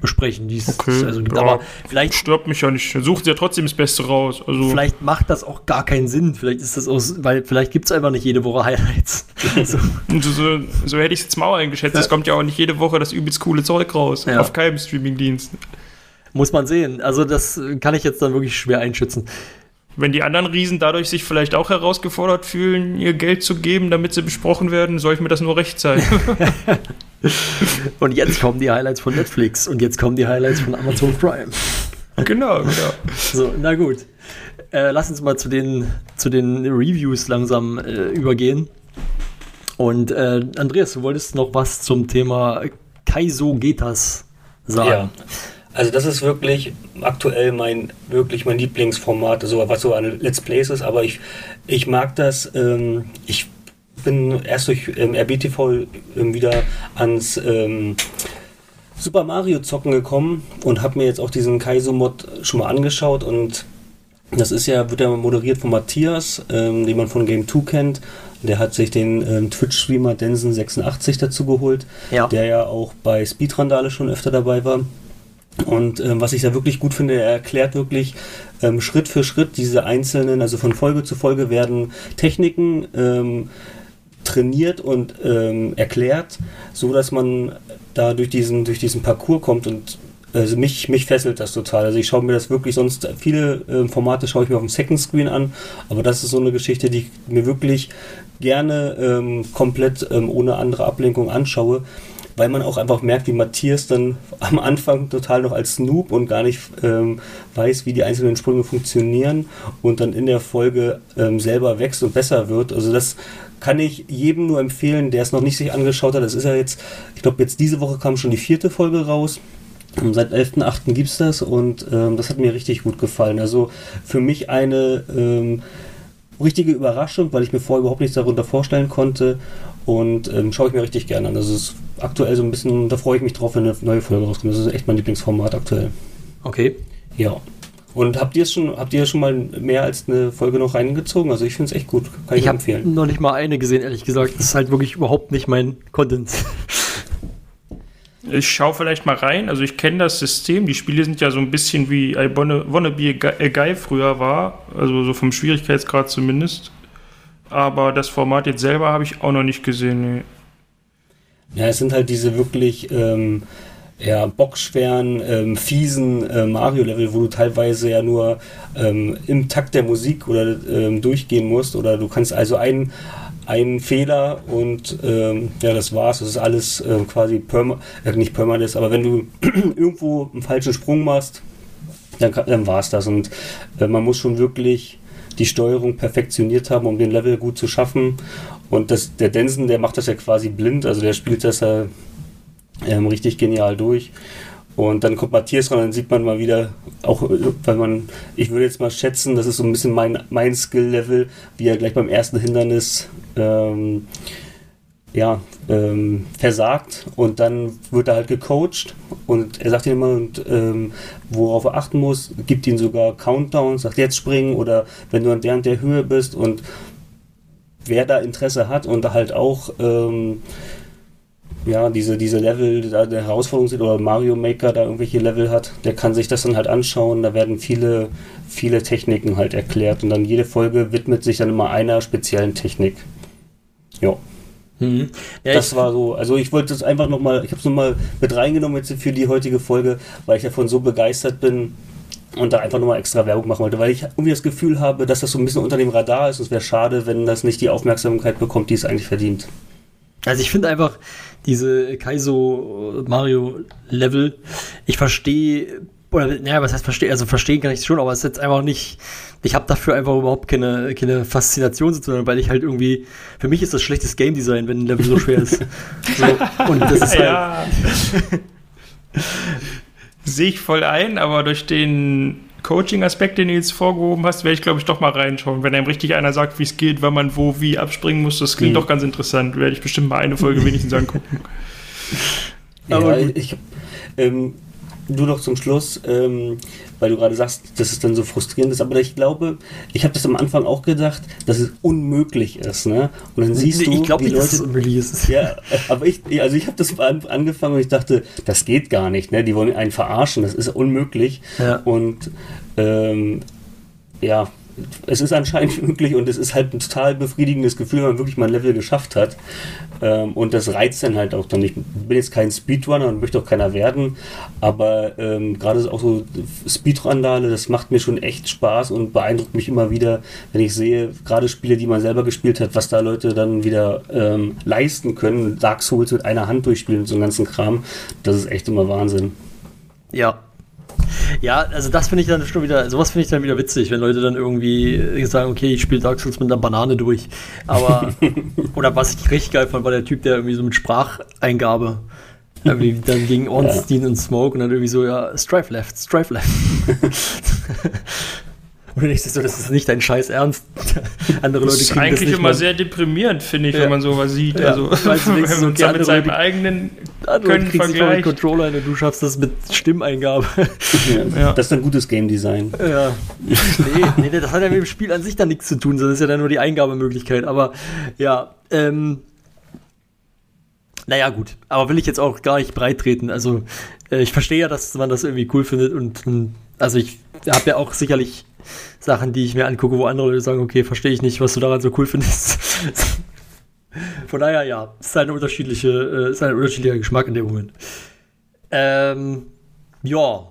besprechen, die es Okay, also gibt. ja. Aber vielleicht Stört mich ja nicht. Sucht ja trotzdem das Beste raus. Also, Vielleicht macht das auch gar keinen Sinn. Vielleicht ist das aus, weil vielleicht gibt es einfach nicht jede Woche Highlights. <laughs> so. so, so, hätte ich es jetzt mal auch eingeschätzt. Es kommt ja auch nicht jede Woche das übelst coole Zeug raus. Ja. Auf keinem Streaming-Dienst. Muss man sehen. Also das kann ich jetzt dann wirklich schwer einschätzen. Wenn die anderen Riesen dadurch sich vielleicht auch herausgefordert fühlen, ihr Geld zu geben, damit sie besprochen werden, soll ich mir das nur recht sein. <laughs> <laughs> <laughs> Und jetzt kommen die Highlights von Netflix und jetzt kommen die Highlights von Amazon Prime. genau, <laughs> genau. So, na gut. Äh, lass uns mal zu den, zu den Reviews langsam äh, übergehen. Und äh, Andreas, du wolltest noch was zum Thema Kaiso Getas sagen. Ja. Also das ist wirklich aktuell mein wirklich mein Lieblingsformat, also was so an Let's Plays ist, aber ich, ich mag das, ähm, ich bin erst durch ähm, RBTV ähm, wieder ans ähm, Super Mario zocken gekommen und habe mir jetzt auch diesen Kaizo-Mod schon mal angeschaut und das ist ja, wird ja moderiert von Matthias, ähm, den man von Game 2 kennt. Der hat sich den ähm, Twitch-Streamer Densen86 dazu geholt, Ja. der ja auch bei Speedrandale schon öfter dabei war. Und ähm, was ich da wirklich gut finde, er erklärt wirklich ähm, Schritt für Schritt diese einzelnen, also von Folge zu Folge werden Techniken ähm, trainiert und ähm, erklärt, so dass man da durch diesen, durch diesen Parcours kommt und also mich, mich fesselt das total. Also ich schaue mir das wirklich sonst, viele ähm, Formate schaue ich mir auf dem Second Screen an, aber das ist so eine Geschichte, die ich mir wirklich gerne ähm, komplett ähm, ohne andere Ablenkung anschaue, weil man auch einfach merkt, wie Matthias dann <laughs> am Anfang total noch als Noob und gar nicht ähm, weiß, wie die einzelnen Sprünge funktionieren und dann in der Folge ähm, selber wächst und besser wird. Also das kann ich jedem nur empfehlen, der es noch nicht sich angeschaut hat. Das ist ja jetzt, ich glaube jetzt diese Woche kam schon die vierte Folge raus. Seit 11.8. gibt es das und ähm, das hat mir richtig gut gefallen. Also für mich eine ähm, richtige Überraschung, weil ich mir vorher überhaupt nichts darunter vorstellen konnte und ähm, schaue ich mir richtig gerne an. Das ist aktuell so ein bisschen, da freue ich mich drauf, wenn eine neue Folge rauskommt. Das ist echt mein Lieblingsformat aktuell. Okay. Ja. Und habt ihr es schon, habt ihr schon mal mehr als eine Folge noch reingezogen? Also ich finde es echt gut. Kann ich, Ich habe empfehlen. noch nicht mal eine gesehen, ehrlich gesagt. Das ist halt wirklich überhaupt nicht mein Content. Ich schaue vielleicht mal rein. Also ich kenne das System. Die Spiele sind ja so ein bisschen wie I Wanna, wanna Be a Guy, a Guy früher war. Also so vom Schwierigkeitsgrad zumindest. Aber das Format jetzt selber habe ich auch noch nicht gesehen. Nee. Ja, es sind halt diese wirklich ähm, ja, bockschweren, ähm, fiesen äh, Mario-Level, wo du teilweise ja nur ähm, im Takt der Musik oder ähm, durchgehen musst. Oder du kannst also einen einen Fehler und ähm, ja, das war's. Das ist alles ähm, quasi perma äh, nicht permanent, aber wenn du <clears throat> irgendwo einen falschen Sprung machst, dann, dann war's das. Und äh, man muss schon wirklich die Steuerung perfektioniert haben, um den Level gut zu schaffen. Und das, der Denson, der macht das ja quasi blind, also der spielt das ja ähm, richtig genial durch. Und dann kommt Matthias ran, dann sieht man mal wieder, auch weil man, ich würde jetzt mal schätzen, das ist so ein bisschen mein, mein Skill-Level, wie er gleich beim ersten Hindernis ähm, ja, ähm, versagt und dann wird er halt gecoacht und er sagt ihm immer, und, ähm, worauf er achten muss, gibt ihm sogar Countdowns, sagt jetzt springen oder wenn du an der und der Höhe bist und wer da Interesse hat und halt auch ähm, ja, diese, diese Level da eine Herausforderung sind oder Mario Maker da irgendwelche Level hat, der kann sich das dann halt anschauen. Da werden viele, viele Techniken halt erklärt und dann jede Folge widmet sich dann immer einer speziellen Technik. Ja, Mhm. Ja, das war so. Also ich wollte das einfach nochmal, ich habe es nochmal mit reingenommen jetzt für die heutige Folge, weil ich davon so begeistert bin und da einfach nochmal extra Werbung machen wollte, weil ich irgendwie das Gefühl habe, dass das so ein bisschen unter dem Radar ist. Es wäre schade, wenn das nicht die Aufmerksamkeit bekommt, die es eigentlich verdient. also ich finde einfach diese Kaizo Mario Level, ich verstehe oder naja, was heißt verstehen? Also verstehen kann ich schon, aber es ist jetzt einfach nicht. Ich habe dafür einfach überhaupt keine, keine Faszination sozusagen, weil ich halt irgendwie. Für mich ist das schlechtes Game Design, wenn ein Level so schwer ist. <laughs> So, und das ist halt. Ja. <laughs> Sehe ich voll ein, aber durch den Coaching-Aspekt, den du jetzt vorgehoben hast, werde ich, glaube ich, doch mal reinschauen. Wenn einem richtig einer sagt, wie es geht, wann man wo, wie abspringen muss, das klingt Mhm. doch ganz interessant. Werde ich bestimmt mal eine Folge wenigstens angucken. <laughs> Aber ja, gut. ich, ähm, nur noch zum Schluss, ähm, weil du gerade sagst, dass es dann so frustrierend ist, aber ich glaube, ich habe das am Anfang auch gedacht, dass es unmöglich ist, ne? Und dann siehst du, ich glaube die nicht, dass es Leute, unmöglich ist. ja, aber ich, also ich habe das an- angefangen und ich dachte, das geht gar nicht, ne? Die wollen einen verarschen, das ist unmöglich. Ja. Und ähm, ja, es ist anscheinend <laughs> möglich und es ist halt ein total befriedigendes Gefühl, wenn man wirklich mal ein Level geschafft hat. Ähm, und das reizt dann halt auch dann. Ich bin jetzt kein Speedrunner und möchte auch keiner werden, aber ähm, gerade auch so Speedrandale, das macht mir schon echt Spaß und beeindruckt mich immer wieder, wenn ich sehe, gerade Spiele, die man selber gespielt hat, was da Leute dann wieder ähm, leisten können. Dark Souls mit einer Hand durchspielen und so einen ganzen Kram, das ist echt immer Wahnsinn. Ja. Ja, also das finde ich dann schon wieder, sowas finde ich dann wieder witzig, wenn Leute dann irgendwie äh, sagen, okay, ich spiele Dark Souls mit einer Banane durch. Aber, <laughs> oder was ich richtig geil fand, war der Typ, der irgendwie so mit Spracheingabe irgendwie <laughs> dann gegen Ornstein und Smoke und dann irgendwie so, ja, Strife left, Strife left. <laughs> und dann denkst du so, das ist nicht dein Scheiß Ernst. <laughs> Andere Das Leute ist das eigentlich nicht immer mal. sehr deprimierend, finde ich, Ja. wenn man sowas sieht. Ja, Also, weil du <laughs> wenn so, man andere mit seinem Leute- eigenen Können vergleicht. Controller und du schaffst das mit Stimmeingabe. Ja. Das ist ein gutes Game Design. Ja. <laughs> Nee, nee, das hat ja mit dem Spiel an sich dann nichts zu tun, sondern das ist ja dann nur die Eingabemöglichkeit. Aber ja, ähm. Naja, gut. Aber will ich jetzt auch gar nicht breit treten. Also, äh, ich verstehe ja, dass man das irgendwie cool findet und, ähm, also ich habe ja auch sicherlich Sachen, die ich mir angucke, wo andere Leute sagen, okay, verstehe ich nicht, was du daran so cool findest. <laughs> Von daher, ja, es ist eine unterschiedliche, äh, ist ein unterschiedlicher Geschmack in dem Moment. Ähm, ja,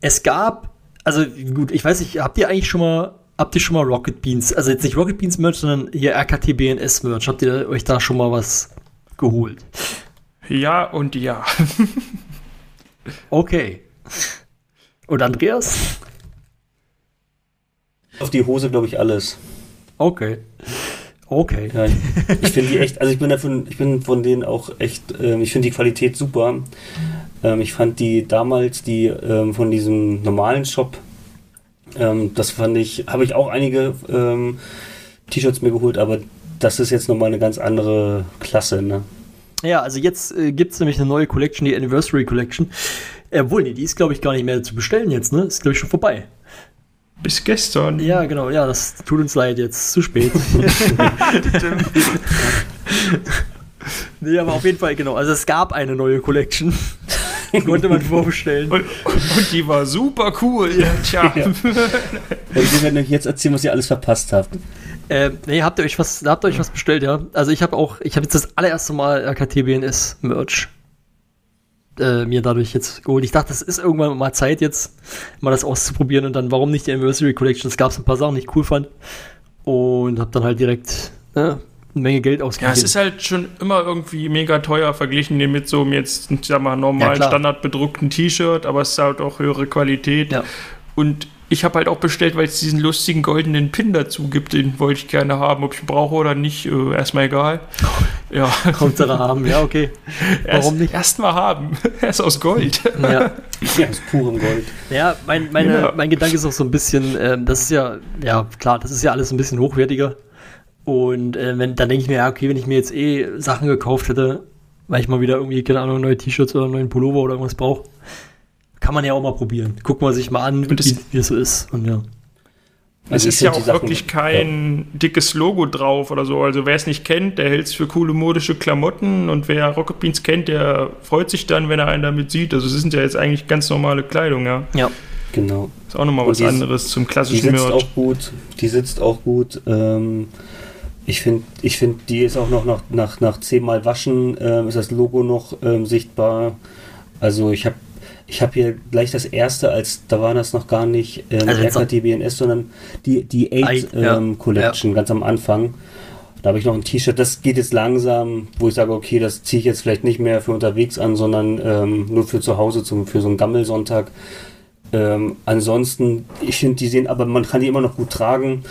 es gab, also gut, ich weiß nicht, habt ihr eigentlich schon mal, habt ihr schon mal Rocket Beans, also jetzt nicht Rocket Beans Merch, sondern hier RKTBNS Merch, habt ihr euch da schon mal was geholt? ja und ja. <laughs> Okay. Und Andreas? Auf die Hose, glaube ich, alles. Okay. Okay. Ja, ich finde die echt, also ich bin davon, ich bin von denen auch echt, ähm, ich finde die Qualität super. Ähm, ich fand die damals, die ähm, von diesem normalen Shop, ähm, das fand ich, habe ich auch einige ähm, T-Shirts mir geholt, aber das ist jetzt nochmal eine ganz andere Klasse, ne? Ja, also jetzt äh, gibt es nämlich eine neue Collection, die Anniversary Collection. Obwohl, nee, die ist, glaube ich, gar nicht mehr zu bestellen jetzt, ne? Ist, glaube ich, schon vorbei. Bis gestern. Ja, genau, ja, das tut uns leid, jetzt zu spät. <laughs> nee, aber auf jeden Fall, genau. Also es gab eine neue Collection. Konnte man vorbestellen. Und, und die war super cool. Ja, tja. Ja. Ich werde euch jetzt erzählen, was ihr alles verpasst habt. Äh, nee, habt ihr euch was, habt ihr euch was bestellt, ja? Also ich habe auch, ich habe jetzt das allererste Mal RKTBNS Merch äh, mir dadurch jetzt geholt. Ich dachte, das ist irgendwann mal Zeit jetzt, mal das auszuprobieren und dann, warum nicht die Anniversary Collection? Es gab ein paar Sachen, die ich cool fand und habe dann halt direkt äh, eine Menge Geld Ja, ausgegeben. es ist halt schon immer irgendwie mega teuer verglichen mit so einem jetzt, ich sag mal, normalen Ja, standardbedruckten T-Shirt, aber es ist halt auch höhere Qualität. Ja. Und ich habe halt auch bestellt, weil es diesen lustigen goldenen Pin dazu gibt, den wollte ich gerne haben. Ob ich ihn brauche oder nicht, äh, erstmal egal. Ja. <laughs> Hauptsache haben, ja, okay. <laughs> Warum Erst- nicht? Erstmal haben. <laughs> er ist aus Gold. Ja. Ja, aus purem Gold. Ja, mein, meine, Ja. mein Gedanke ist auch so ein bisschen, ähm, das ist ja, ja klar, das ist ja alles ein bisschen hochwertiger. Und äh, wenn, dann denke ich mir, ja, okay, wenn ich mir jetzt eh Sachen gekauft hätte, weil ich mal wieder irgendwie, keine Ahnung, neue T-Shirts oder einen neuen Pullover oder irgendwas brauche, kann man ja auch mal probieren. Guckt man sich mal an, Und das- wie, wie es so ist. Und ja. Es Also ist ja auch die Sachen- wirklich kein dickes Logo drauf oder so. Also wer es nicht kennt, der hält es für coole modische Klamotten und wer Rocket Beans kennt, der freut sich dann, wenn er einen damit sieht. Also es sind ja jetzt eigentlich ganz normale Kleidung, ja. Ja. Genau. Ist auch nochmal was die ist- anderes zum Die klassischen sitzt Merch. auch gut. Die sitzt auch gut. Ähm, ich finde, ich find, die ist auch noch nach, nach, nach zehnmal Waschen ähm, ist das Logo noch ähm, sichtbar. Also ich habe ich hab hier gleich das erste, als da war das noch gar nicht ähm, Also RKTBNS, sondern die, die 8 Eight, ja. ähm, Collection ganz am Anfang. Da habe ich noch ein T-Shirt, das geht jetzt langsam, wo ich sage, okay, das ziehe ich jetzt vielleicht nicht mehr für unterwegs an, sondern ähm, nur für zu Hause, zum, für so einen Gammelsonntag. Ähm, ansonsten, ich finde, die sehen, aber man kann die immer noch gut tragen.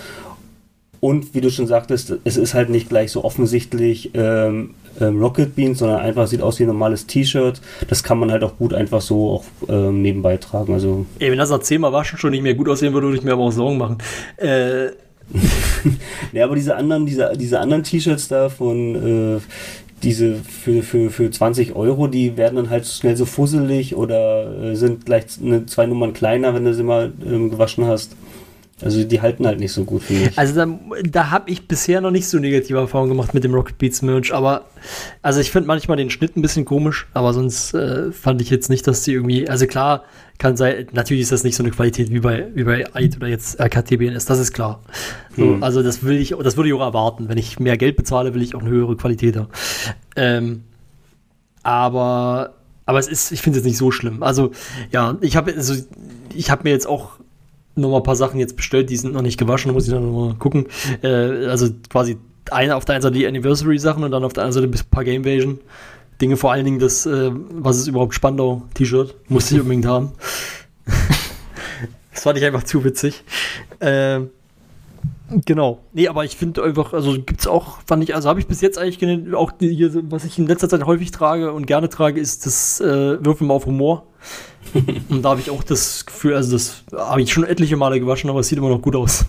Und wie du schon sagtest, es ist halt nicht gleich so offensichtlich ähm, ähm, Rocket Beans, sondern einfach sieht aus wie ein normales T-Shirt. Das kann man halt auch gut einfach so auch ähm, nebenbei tragen. Also Ey, wenn das nach zehnmal waschen schon nicht mehr gut aussehen würde, würde ich mir aber auch Sorgen machen. <laughs> Äh, Ja, aber diese anderen, diese, diese anderen T-Shirts da von äh, diese für, für, für 20 Euro, die werden dann halt schnell so fusselig oder äh, sind gleich eine, zwei Nummern kleiner, wenn du sie mal ähm, gewaschen hast. Also die halten halt nicht so gut, finde ich. Also da, da habe ich bisher noch nicht so negative Erfahrungen gemacht mit dem Rocket Beats Merch, aber also ich finde manchmal den Schnitt ein bisschen komisch, aber sonst äh, fand ich jetzt nicht, dass die irgendwie, also klar, kann sein, natürlich ist das nicht so eine Qualität wie bei, wie bei Eid oder jetzt RKTBNS, das ist klar. So, Hm. Also das will ich, das würde ich auch erwarten. Wenn ich mehr Geld bezahle, will ich auch eine höhere Qualität haben. Ähm, aber, aber es ist, ich finde es jetzt nicht so schlimm. Also, ja, ich habe also, ich habe mir jetzt auch noch mal ein paar Sachen jetzt bestellt, die sind noch nicht gewaschen, muss ich dann noch mal gucken. Äh, also quasi eine auf der einen Seite die Anniversary-Sachen und dann auf der anderen Seite ein paar Game-Invasion. Dinge, vor allen Dingen das, äh, was ist überhaupt Spandau-T-Shirt, musste ich unbedingt haben. <laughs> das fand ich einfach zu witzig. Ähm, Genau. Nee, aber ich finde einfach, also gibt's auch, fand ich, also habe ich bis jetzt eigentlich auch hier, was ich in letzter Zeit häufig trage und gerne trage, ist das äh, Würfel mal auf Humor. <laughs> und da habe ich auch das Gefühl, also das habe ich schon etliche Male gewaschen, aber es sieht immer noch gut aus.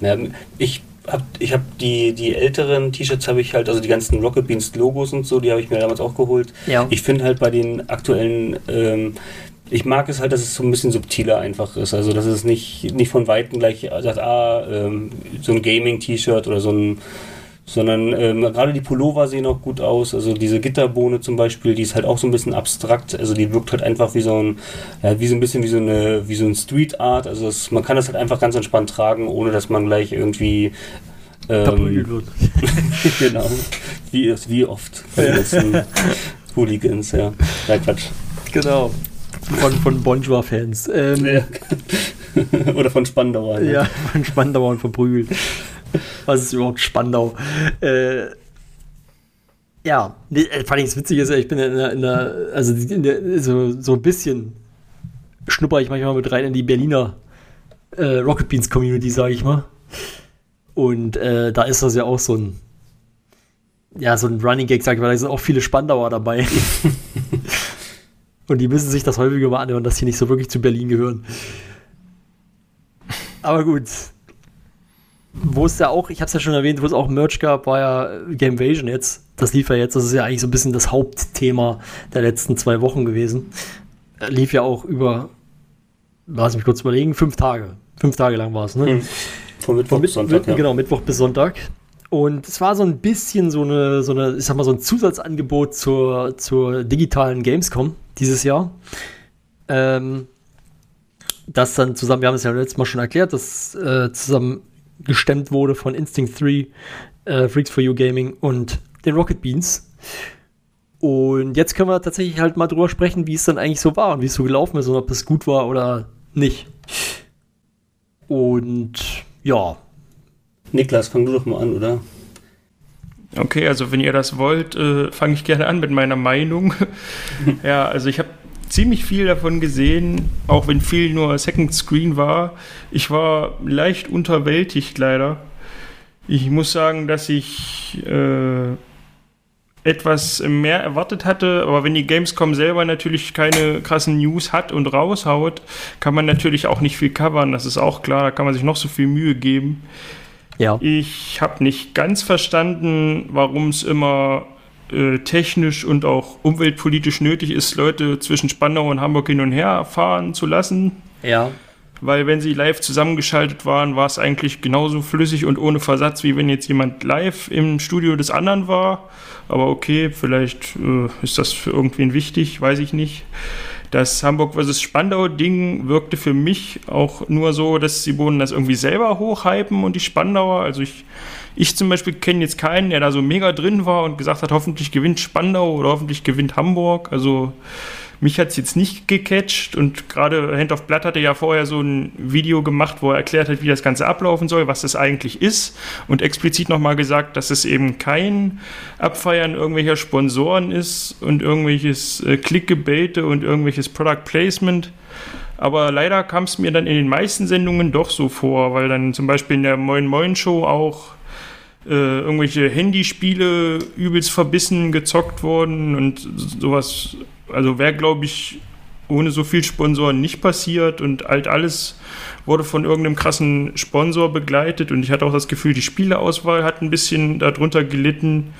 Ja, ich habe ich hab die, die älteren T-Shirts habe ich halt, also die ganzen Rocket Beans Logos und so, die habe ich mir damals auch geholt. Ja. Ich finde halt bei den aktuellen, ähm, ich mag es halt, dass es so ein bisschen subtiler einfach ist. Also dass es nicht, nicht von Weitem gleich sagt, ah, ähm, so ein Gaming-T-Shirt oder so ein sondern ähm, gerade die Pullover sehen auch gut aus. Also diese Gitterbohne zum Beispiel, die ist halt auch so ein bisschen abstrakt. Also die wirkt halt einfach wie so ein, ja, wie so ein bisschen wie so eine, wie so ein Street Art. Also es, man kann das halt einfach ganz entspannt tragen, ohne dass man gleich irgendwie ähm, wird. <laughs> genau. Wie, wie oft bei den letzten Hooligans, ja. Ja, Quatsch. Genau. Von, von Bonjour-Fans. Ähm, Ja. <laughs> Oder von Spandauer. ne? Ja, von Spandau und verprügelt. Was ist überhaupt Spandau? Äh, ja, nee, äh, vor allem das Witzige ist ich bin ja in der, in der also in der, so, so ein bisschen schnupper ich manchmal mit rein in die Berliner äh, Rocket Beans Community, sage ich mal. Und äh, da ist das ja auch so ein, ja, so ein Running Gag, sag ich mal, da sind auch viele Spandauer dabei. <laughs> <laughs> Und die müssen sich das häufiger mal anhören, dass sie nicht so wirklich zu Berlin gehören. Aber gut. Wo es ja auch, ich habe es ja schon erwähnt, wo es auch Merch gab, war ja Gamevasion jetzt. Das lief ja jetzt, das ist ja eigentlich so ein bisschen das Hauptthema der letzten zwei Wochen gewesen. Lief ja auch über, lass mich kurz überlegen, fünf Tage. Fünf Tage lang war es, ne? Hm. Von Mittwoch bis Sonntag. Ja. Genau, Mittwoch bis Sonntag. Und es war so ein bisschen so eine, so eine, ich sag mal, so ein Zusatzangebot zur, zur digitalen Gamescom dieses Jahr. Ähm, das dann zusammen, wir haben es ja letztes Mal schon erklärt, das äh, zusammen gestemmt wurde von Instinct 3, äh, Freaks for You Gaming und den Rocket Beans. Und jetzt können wir tatsächlich halt mal drüber sprechen, wie es dann eigentlich so war und wie es so gelaufen ist und ob es gut war oder nicht. Und ja, Niklas, fang du doch mal an, oder? Okay, also wenn ihr das wollt, äh, fange ich gerne an mit meiner Meinung. <laughs> ja, also ich habe ziemlich viel davon gesehen, auch wenn viel nur Second Screen war. Ich war leicht unterwältigt leider. Ich muss sagen, dass ich äh, etwas mehr erwartet hatte, aber wenn die Gamescom selber natürlich keine krassen News hat und raushaut, kann man natürlich auch nicht viel covern, das ist auch klar, da kann man sich noch so viel Mühe geben. Ja. Ich habe nicht ganz verstanden, warum es immer äh, technisch und auch umweltpolitisch nötig ist, Leute zwischen Spandau und Hamburg hin und her fahren zu lassen. Ja. Weil wenn sie live zusammengeschaltet waren, war es eigentlich genauso flüssig und ohne Versatz, wie wenn jetzt jemand live im Studio des anderen war. Aber okay, vielleicht äh, ist das für irgendwen wichtig, weiß ich nicht. Das Hamburg vs. Spandau-Ding wirkte für mich auch nur so, dass die Boden das irgendwie selber hochhypen und die Spandauer. Also ich, ich zum Beispiel kenne jetzt keinen, der da so mega drin war und gesagt hat, hoffentlich gewinnt Spandau oder hoffentlich gewinnt Hamburg. Also mich hat es jetzt nicht gecatcht und gerade Hand of Blood hatte ja vorher so ein Video gemacht, wo er erklärt hat, wie das Ganze ablaufen soll, was das eigentlich ist und explizit nochmal gesagt, dass es eben kein Abfeiern irgendwelcher Sponsoren ist und irgendwelches äh, Klickgebete und irgendwelches Product Placement. Aber leider kam es mir dann in den meisten Sendungen doch so vor, weil dann zum Beispiel in der Moin Moin Show auch äh, irgendwelche Handyspiele übelst verbissen gezockt wurden und sowas. Also wäre, glaube ich, ohne so viel Sponsoren nicht passiert und halt alles wurde von irgendeinem krassen Sponsor begleitet und ich hatte auch das Gefühl, die Spieleauswahl hat ein bisschen darunter gelitten.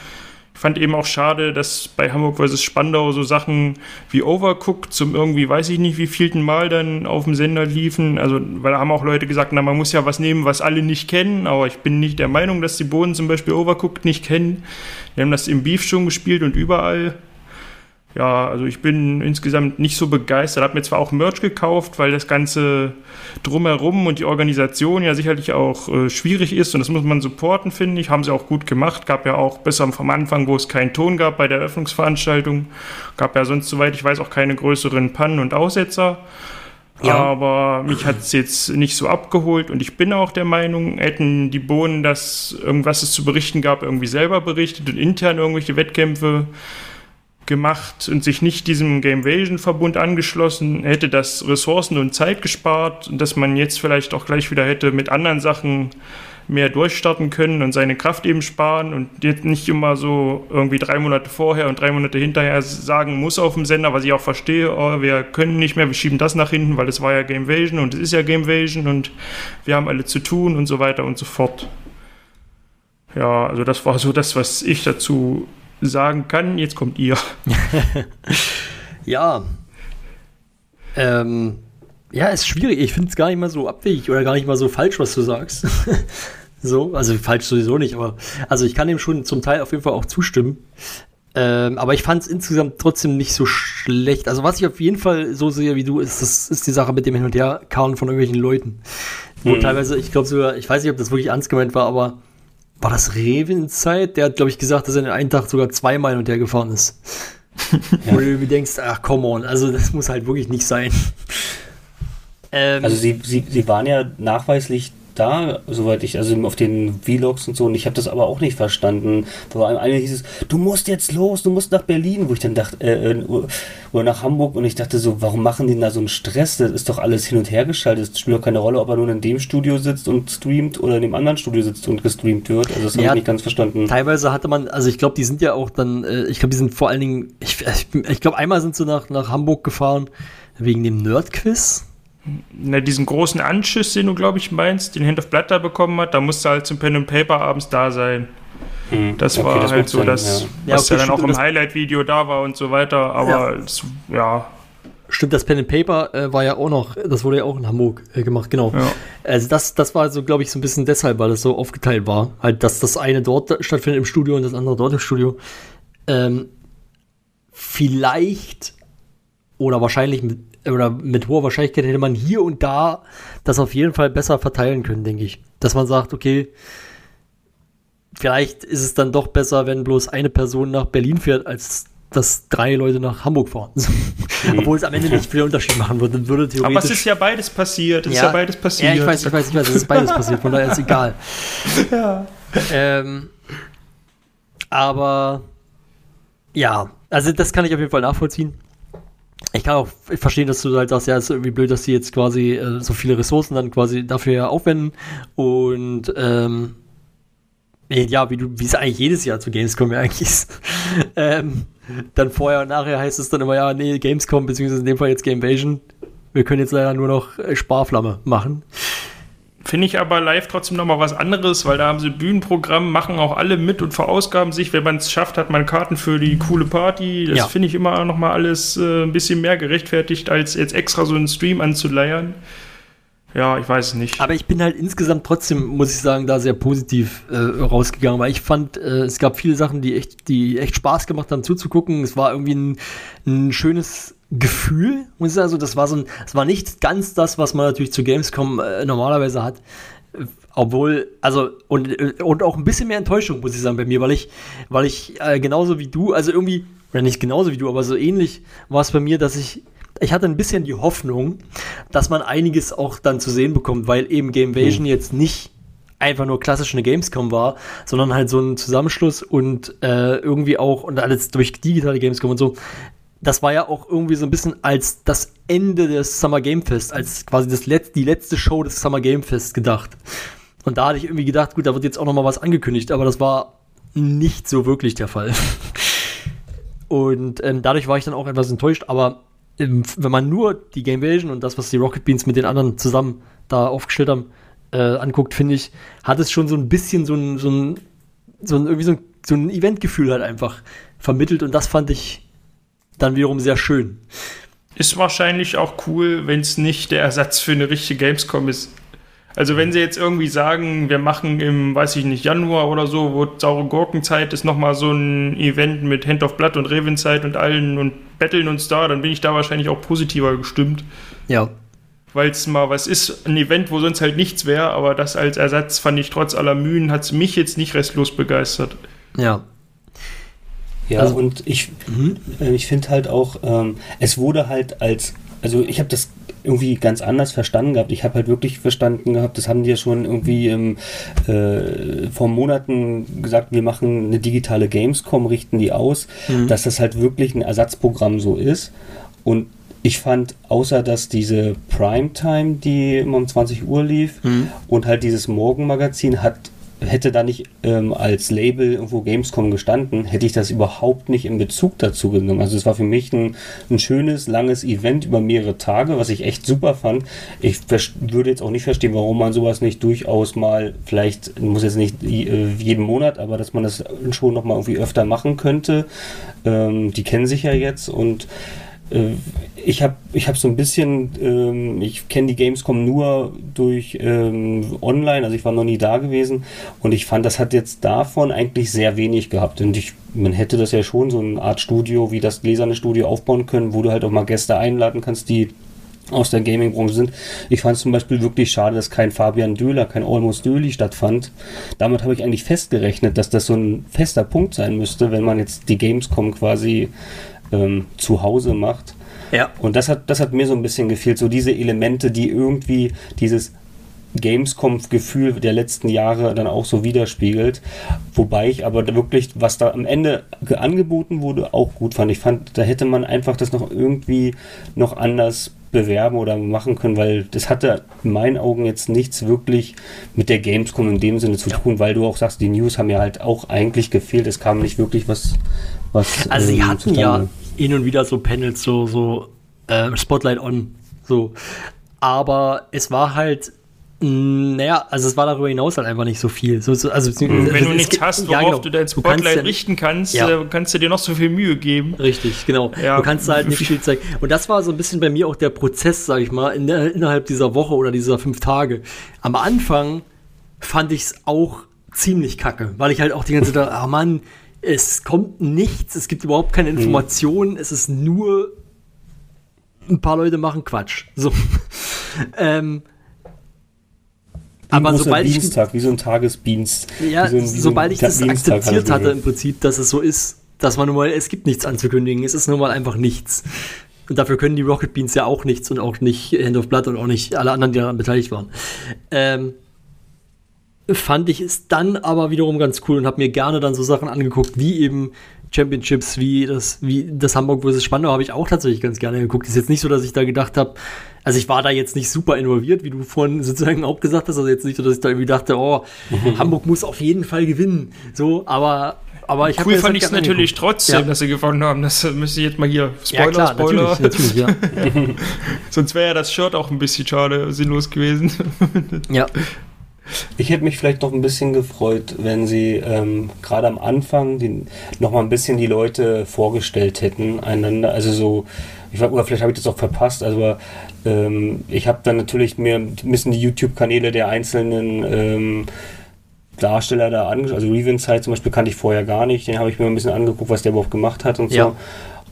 Ich fand eben auch schade, dass bei Hamburg vs. Spandau so Sachen wie Overcooked zum irgendwie, weiß ich nicht, wie vielten Mal dann auf dem Sender liefen. Also, weil da haben auch Leute gesagt, na, man muss ja was nehmen, was alle nicht kennen, aber ich bin nicht der Meinung, dass die Boden zum Beispiel Overcooked nicht kennen. Die haben das im Beef schon gespielt und überall. Ja, also ich bin insgesamt nicht so begeistert. Hab mir zwar auch Merch gekauft, weil das Ganze drumherum und die Organisation ja sicherlich auch äh, schwierig ist und das muss man supporten, finde ich. Haben sie auch gut gemacht. Gab ja auch bis am vom Anfang, wo es keinen Ton gab bei der Eröffnungsveranstaltung, gab ja sonst, soweit ich weiß, auch keine größeren Pannen und Aussetzer. Ja. Aber mich hat es jetzt nicht so abgeholt und ich bin auch der Meinung, hätten die Bohnen das, irgendwas es zu berichten gab, irgendwie selber berichtet und intern irgendwelche Wettkämpfe gemacht und sich nicht diesem Gamevasion-Verbund angeschlossen, hätte das Ressourcen und Zeit gespart und dass man jetzt vielleicht auch gleich wieder hätte mit anderen Sachen mehr durchstarten können und seine Kraft eben sparen und jetzt nicht immer so irgendwie drei Monate vorher und drei Monate hinterher sagen muss auf dem Sender, was ich auch verstehe, oh, wir können nicht mehr, wir schieben das nach hinten, weil es war ja Gamevasion und es ist ja Gamevasion und wir haben alle zu tun und so weiter und so fort. Ja, also das war so das, was ich dazu sagen kann. Jetzt kommt ihr. <laughs> Ja. Ähm, ja, ist schwierig. Ich finde es gar nicht mal so abwegig oder gar nicht mal so falsch, was du sagst. <laughs> so, also falsch sowieso nicht, aber also ich kann dem schon zum Teil auf jeden Fall auch zustimmen. Ähm, aber ich fand es insgesamt trotzdem nicht so schlecht. Also was ich auf jeden Fall so sehe wie du, ist, das ist die Sache mit dem Hin- und Herkarren von irgendwelchen Leuten. Wo Mhm. teilweise, ich glaube sogar, ich weiß nicht, ob das wirklich ernst gemeint war, aber war das Revin-Zeit? Der hat, glaube ich, gesagt, dass er in einem Tag sogar zweimal und her gefahren ist. <laughs> Wo du irgendwie denkst, ach, come on, also das muss halt wirklich nicht sein. Ähm, Also sie, sie, sie waren ja nachweislich da, soweit ich, also auf den Vlogs und so, und ich habe das aber auch nicht verstanden. Vor allem eine hieß es, du musst jetzt los, du musst nach Berlin, wo ich dann dachte, äh, äh, oder nach Hamburg und ich dachte so, warum machen die da so einen Stress? Das ist doch alles hin und her geschaltet. Es spielt doch keine Rolle, ob er nun in dem Studio sitzt und streamt oder in dem anderen Studio sitzt und gestreamt wird. Also das habe ich nicht ganz verstanden. Teilweise hatte man, also ich glaube, die sind ja auch dann, äh, ich glaube, die sind vor allen Dingen, ich, ich, ich glaube, einmal sind sie nach, nach Hamburg gefahren wegen dem Nerd-Quiz. Na, diesen großen Anschiss, den du, glaube ich, meinst, den Hand of Blood da bekommen hat, da musste halt zum Pen and Paper abends da sein. Hm. Das Okay, war das halt so, Sinn, das, ja. Ja, was okay, ja dann auch im Highlight-Video da war und so weiter, aber es- ja, Stimmt, das Pen and Paper äh, war ja auch noch, das wurde ja auch in Hamburg äh, gemacht, genau. Ja. Also das, das war so, glaube ich, so ein bisschen deshalb, weil es so aufgeteilt war. Halt, dass das eine dort stattfindet im Studio und das andere dort im Studio. Ähm, vielleicht oder wahrscheinlich mit, oder mit hoher Wahrscheinlichkeit hätte man hier und da das auf jeden Fall besser verteilen können, denke ich. Dass man sagt, okay, vielleicht ist es dann doch besser, wenn bloß eine Person nach Berlin fährt, als dass drei Leute nach Hamburg fahren. <laughs> Obwohl es am Ende nicht viel Unterschied machen würde. Würde aber es ist ja beides passiert, es ist ja beides passiert. ja, ich weiß, ich weiß, ich weiß, es ist beides passiert, von daher ist egal. <laughs> Ähm, aber ja, also das kann ich auf jeden Fall nachvollziehen. Ich kann auch verstehen, dass du halt sagst, ja, ist irgendwie blöd, dass die jetzt quasi äh, so viele Ressourcen dann quasi dafür aufwenden und ähm, ja, wie du, wie es eigentlich jedes Jahr zu Gamescom ja eigentlich ist. <laughs> ähm, dann vorher und nachher heißt es dann immer, ja, nee, Gamescom, beziehungsweise in dem Fall jetzt Gamevasion. Wir können jetzt leider nur noch äh, Sparflamme machen. Finde ich aber live trotzdem nochmal was anderes, weil da haben sie Bühnenprogramm, machen auch alle mit und verausgaben sich. Wenn man es schafft, hat man Karten für die coole Party. Das Ja. finde ich immer nochmal alles äh, ein bisschen mehr gerechtfertigt, als jetzt extra so einen Stream anzuleiern. Ja, ich weiß es nicht. Aber ich bin halt insgesamt trotzdem, muss ich sagen, da sehr positiv äh, rausgegangen, weil ich fand, äh, es gab viele Sachen, die echt, die echt Spaß gemacht haben zuzugucken. Es war irgendwie ein, ein schönes Gefühl, muss ich sagen. Also das war so ein, es war nicht ganz das, was man natürlich zu Gamescom äh, normalerweise hat. Obwohl, also, und, äh, und auch ein bisschen mehr Enttäuschung, muss ich sagen, bei mir, weil ich, weil ich äh, genauso wie du, also irgendwie, oder nicht genauso wie du, aber so ähnlich war es bei mir, dass ich, ich hatte ein bisschen die Hoffnung, dass man einiges auch dann zu sehen bekommt, weil eben Gamevasion jetzt nicht einfach nur klassisch eine Gamescom war, sondern halt so ein Zusammenschluss und äh, irgendwie auch, und alles durch digitale Gamescom und so, das war ja auch irgendwie so ein bisschen als das Ende des Summer Game Fest, als quasi das Letz die letzte Show des Summer Game Fest gedacht. Und da hatte ich irgendwie gedacht, gut, da wird jetzt auch noch mal was angekündigt, aber das war nicht so wirklich der Fall. <laughs> Und ähm, dadurch war ich dann auch etwas enttäuscht, aber ähm, wenn man nur die Gamevasion und das, was die Rocket Beans mit den anderen zusammen da aufgestellt haben, äh, anguckt, finde ich, hat es schon so ein bisschen so ein, so ein, so ein irgendwie so ein, so ein Eventgefühl halt einfach vermittelt und das fand ich dann wiederum sehr schön. Ist wahrscheinlich auch cool, wenn es nicht der Ersatz für eine richtige Gamescom ist. Also wenn sie jetzt irgendwie sagen, wir machen im, weiß ich nicht, Januar oder so, wo saure Gurkenzeit ist, nochmal so ein Event mit Hand of Blood und Revenzeit und allen und betteln uns da, dann bin ich da wahrscheinlich auch positiver gestimmt. Ja. Weil es mal was ist, ein Event, wo sonst halt nichts wäre, aber das als Ersatz fand ich trotz aller Mühen, hat es mich jetzt nicht restlos begeistert. Ja. Ja, Also- und ich, äh, ich finde halt auch, ähm, es wurde halt als, also ich habe das irgendwie ganz anders verstanden gehabt. Ich habe halt wirklich verstanden gehabt, das haben die ja schon irgendwie im, äh, vor Monaten gesagt, wir machen eine digitale Gamescom, richten die aus, dass das halt wirklich ein Ersatzprogramm so ist. Und ich fand, außer dass diese Primetime, die immer um 20 Uhr lief, und halt dieses Morgenmagazin hat hätte da nicht ähm, als Label irgendwo Gamescom gestanden, hätte ich das überhaupt nicht in Bezug dazu genommen. Also es war für mich ein, ein schönes, langes Event über mehrere Tage, was ich echt super fand. Ich würde jetzt auch nicht verstehen, warum man sowas nicht durchaus mal, vielleicht muss jetzt nicht äh, jeden Monat, aber dass man das schon noch mal irgendwie öfter machen könnte. Ähm, die kennen sich ja jetzt und ich habe ich hab so ein bisschen, ähm, ich kenne die Gamescom nur durch ähm, online, also ich war noch nie da gewesen und ich fand, das hat jetzt davon eigentlich sehr wenig gehabt und ich, man hätte das ja schon so eine Art Studio wie das gläserne Studio aufbauen können, wo du halt auch mal Gäste einladen kannst, die aus der Gaming-Branche sind. Ich fand es zum Beispiel wirklich schade, dass kein Fabian Döhler, kein Almost Döhli stattfand. Damit habe ich eigentlich festgerechnet, dass das so ein fester Punkt sein müsste, wenn man jetzt die Gamescom quasi ähm, zu Hause macht. Ja. Und das hat, das hat mir so ein bisschen gefehlt, so diese Elemente, die irgendwie dieses Gamescom-Gefühl der letzten Jahre dann auch so widerspiegelt. Wobei ich aber wirklich, was da am Ende angeboten wurde, auch gut fand. Ich fand, da hätte man einfach das noch irgendwie noch anders bewerben oder machen können, weil das hatte in meinen Augen jetzt nichts wirklich mit der Gamescom in dem Sinne zu tun, weil du auch sagst, die News haben ja halt auch eigentlich gefehlt. Es kam nicht wirklich was. was also sie ähm, hatten zustande. ja hin und wieder so Panels, so, so äh, Spotlight on, so. Aber es war halt mh, naja, also es war darüber hinaus halt einfach nicht so viel. So, so, also, Wenn es- du nichts gibt- hast, ja, worauf genau. du dein Du kannst Spotlight ja- richten kannst, Ja. äh, kannst du dir noch so viel Mühe geben. Richtig, genau. Ja. Du kannst halt nicht viel zeigen. Und das war so ein bisschen bei mir auch der Prozess, sag ich mal, in innerhalb dieser Woche oder dieser fünf Tage. Am Anfang fand ich es auch ziemlich kacke, weil ich halt auch die ganze Zeit, ah Mann, es kommt nichts, es gibt überhaupt keine Informationen, es ist nur ein paar Leute machen Quatsch. So. <laughs> ähm, aber sobald ich Dienstag, wie so ein Tagesdienst. ja, so ein- sobald ich das Dienstag akzeptiert halt hatte im Prinzip, dass es so ist, dass man nun mal, es gibt nichts anzukündigen, es ist nun mal einfach nichts. Und dafür können die Rocket Beans ja auch nichts und auch nicht Hand of Blood und auch nicht alle anderen, die daran beteiligt waren. Ähm, fand ich es dann aber wiederum ganz cool und habe mir gerne dann so Sachen angeguckt, wie eben Championships, wie das, wie das Hamburg vs. Spandau habe ich auch tatsächlich ganz gerne geguckt. Ist jetzt nicht so, dass ich da gedacht habe, also ich war da jetzt nicht super involviert, wie du vorhin sozusagen auch gesagt hast, also jetzt nicht so, dass ich da irgendwie dachte, oh, Hamburg muss auf jeden Fall gewinnen, so, aber aber ich Cool fand halt ich es natürlich angeguckt. trotzdem, Ja. dass sie gewonnen haben. Das müsste ich jetzt mal hier Spoiler, ja, klar, Spoiler. natürlich, natürlich, ja. <laughs> Sonst wäre ja das Shirt auch ein bisschen schade, sinnlos gewesen. ja. <laughs> Ich hätte mich vielleicht noch ein bisschen gefreut, wenn sie ähm, gerade am Anfang die, noch mal ein bisschen die Leute vorgestellt hätten, einander. Also so, ich weiß, oder vielleicht habe ich das auch verpasst, aber ähm, ich habe dann natürlich mir ein bisschen die YouTube-Kanäle der einzelnen ähm, Darsteller da angeschaut. Also Revenside zum Beispiel kannte ich vorher gar nicht. Den habe ich mir ein bisschen angeguckt, was der überhaupt gemacht hat und so. Ja.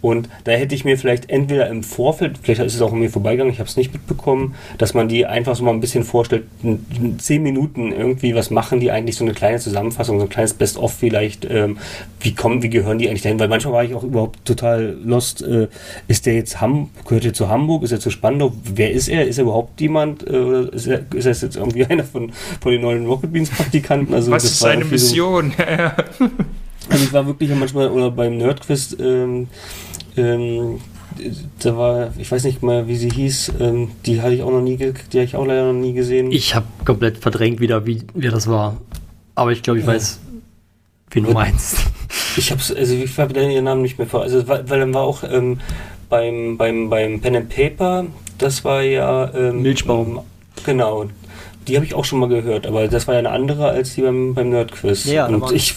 Und da hätte ich mir vielleicht entweder im Vorfeld, vielleicht ist es auch an mir vorbeigegangen, ich habe es nicht mitbekommen, dass man die einfach so mal ein bisschen vorstellt, in, zehn Minuten irgendwie, was machen die eigentlich, so eine kleine Zusammenfassung, so ein kleines Best-of vielleicht, ähm, wie kommen, wie gehören die eigentlich dahin, weil manchmal war ich auch überhaupt total lost, äh, ist der jetzt Ham, gehört er zu Hamburg, ist er zu Spandau, wer ist er, ist er überhaupt jemand, äh, ist er, ist er jetzt irgendwie <laughs> einer von, von den neuen Rocket Beans Praktikanten, also Was das ist seine irgendwie so- Mission? <laughs> also ich war wirklich manchmal, oder beim Nerdquiz, ähm, ähm, da war, ich weiß nicht mal, wie sie hieß, ähm, die hatte ich auch noch nie, die habe ich auch leider noch nie gesehen. Ich habe komplett verdrängt wieder, wie, wer das war. Aber ich glaube, ich weiß, wen du meinst. <laughs> Ich hab's, also ich habe ihren Namen nicht mehr vor. Also weil, weil dann war auch ähm, beim, beim, beim Pen and Paper, das war ja ähm, Milchbaum. Genau. Die habe ich auch schon mal gehört, aber das war ja eine andere als die beim, beim Nerdquiz. Ja, und ich,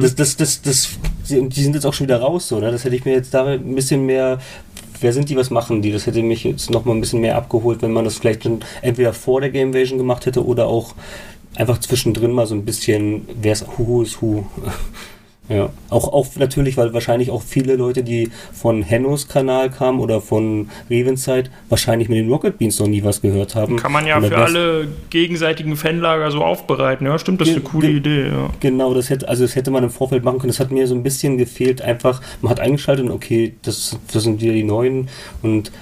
das, das, das, das, die die sind jetzt auch schon wieder raus, so, ne? Das hätte ich mir jetzt da ein bisschen mehr. Wer sind die, was machen die? Das hätte mich jetzt noch mal ein bisschen mehr abgeholt, wenn man das vielleicht dann entweder vor der Game Invasion gemacht hätte oder auch einfach zwischendrin mal so ein bisschen, wer ist Who is Who. Ja, auch, auch natürlich, weil wahrscheinlich auch viele Leute, die von Hennos Kanal kamen oder von Revenside, wahrscheinlich mit den Rocket Beans noch nie was gehört haben. Kann man ja Und für alle gegenseitigen Fanlager so aufbereiten. Ja, stimmt, das ist eine coole Idee. Ja. Genau, das hätte, also das hätte man im Vorfeld machen können. Das hat mir so ein bisschen gefehlt. Einfach, man hat eingeschaltet und okay, das, das sind wieder die neuen und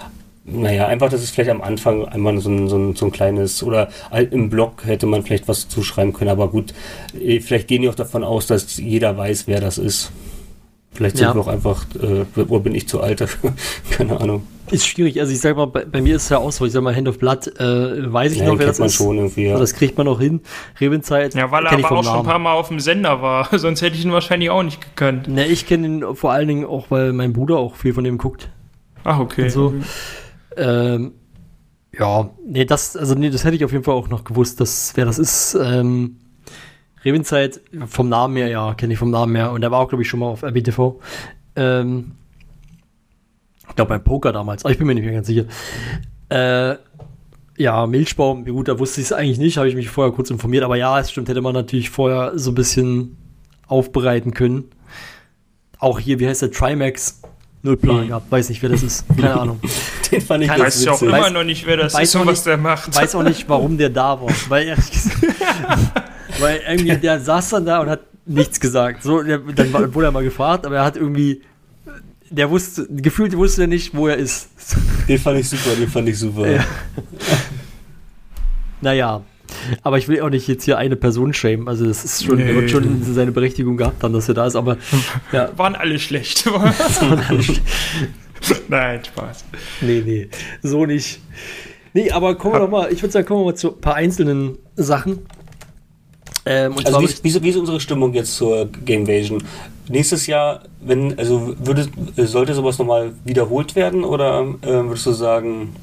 naja, einfach, dass es vielleicht am Anfang einmal so ein, so ein, so ein kleines oder halt im Blog hätte man vielleicht was zuschreiben können, aber gut, eh, vielleicht gehen die auch davon aus, dass jeder weiß, wer das ist. Vielleicht sind Ja. wir auch einfach, äh, oder bin ich zu alt dafür? <laughs> Keine Ahnung. Ist schwierig. Also ich sag mal, bei, bei mir ist es ja auch so, ich sag mal, Hand of Blood, äh, weiß ich Ja, noch, wer das man ist. schon irgendwie. Ja. Das kriegt man noch hin. Revenzeit. ja, weil er aber auch schon ein Namen. paar Mal auf dem Sender war. <laughs> Sonst hätte ich ihn wahrscheinlich auch nicht gekannt. Ne, ich kenne ihn vor allen Dingen auch, weil mein Bruder auch viel von dem guckt. Ach, okay. So. Ähm, ja, nee, das, also nee, das hätte ich auf jeden Fall auch noch gewusst, dass, wer das ist. Ähm, Revenzeit, vom Namen her, ja, kenne ich vom Namen her. Und der war auch, glaube ich, schon mal auf RBTV. Ähm, ich glaube, beim Poker damals, aber ich bin mir nicht mehr ganz sicher. Äh, ja, Milchbaum, ja gut, da wusste ich es eigentlich nicht, habe ich mich vorher kurz informiert, aber ja, es stimmt, hätte man natürlich vorher so ein bisschen aufbereiten können. Auch hier, wie heißt der, Trimax? Null Plan gehabt, weiß nicht, wer das ist, keine Ahnung. <laughs> Den fand ich Kann- weiß ja auch immer Weiß- noch nicht, wer das weiß ist und was nicht- der macht. weiß auch nicht, warum der da war. Weil, gesagt, <laughs> weil irgendwie der saß dann da und hat nichts gesagt. So, der, dann wurde er mal gefragt, aber er hat irgendwie, der wusste, gefühlt wusste er nicht, wo er ist. Den fand ich super, den fand ich super. Ja. Naja, Aber ich will auch nicht jetzt hier eine Person schämen. Also das ist schon, er wird schon seine Berechtigung gehabt haben, dass er da ist, aber <laughs> ja. Waren alle <laughs> schlecht. Nein, Spaß. Nee, nee, so nicht. Nee, aber kommen wir doch mal, ich würde sagen, kommen wir mal zu ein paar einzelnen Sachen. Ähm, also wie, wie, wie, ist unsere Stimmung jetzt zur Gamevasion? Nächstes Jahr, wenn, also würde, sollte sowas nochmal wiederholt werden oder äh, würdest du sagen,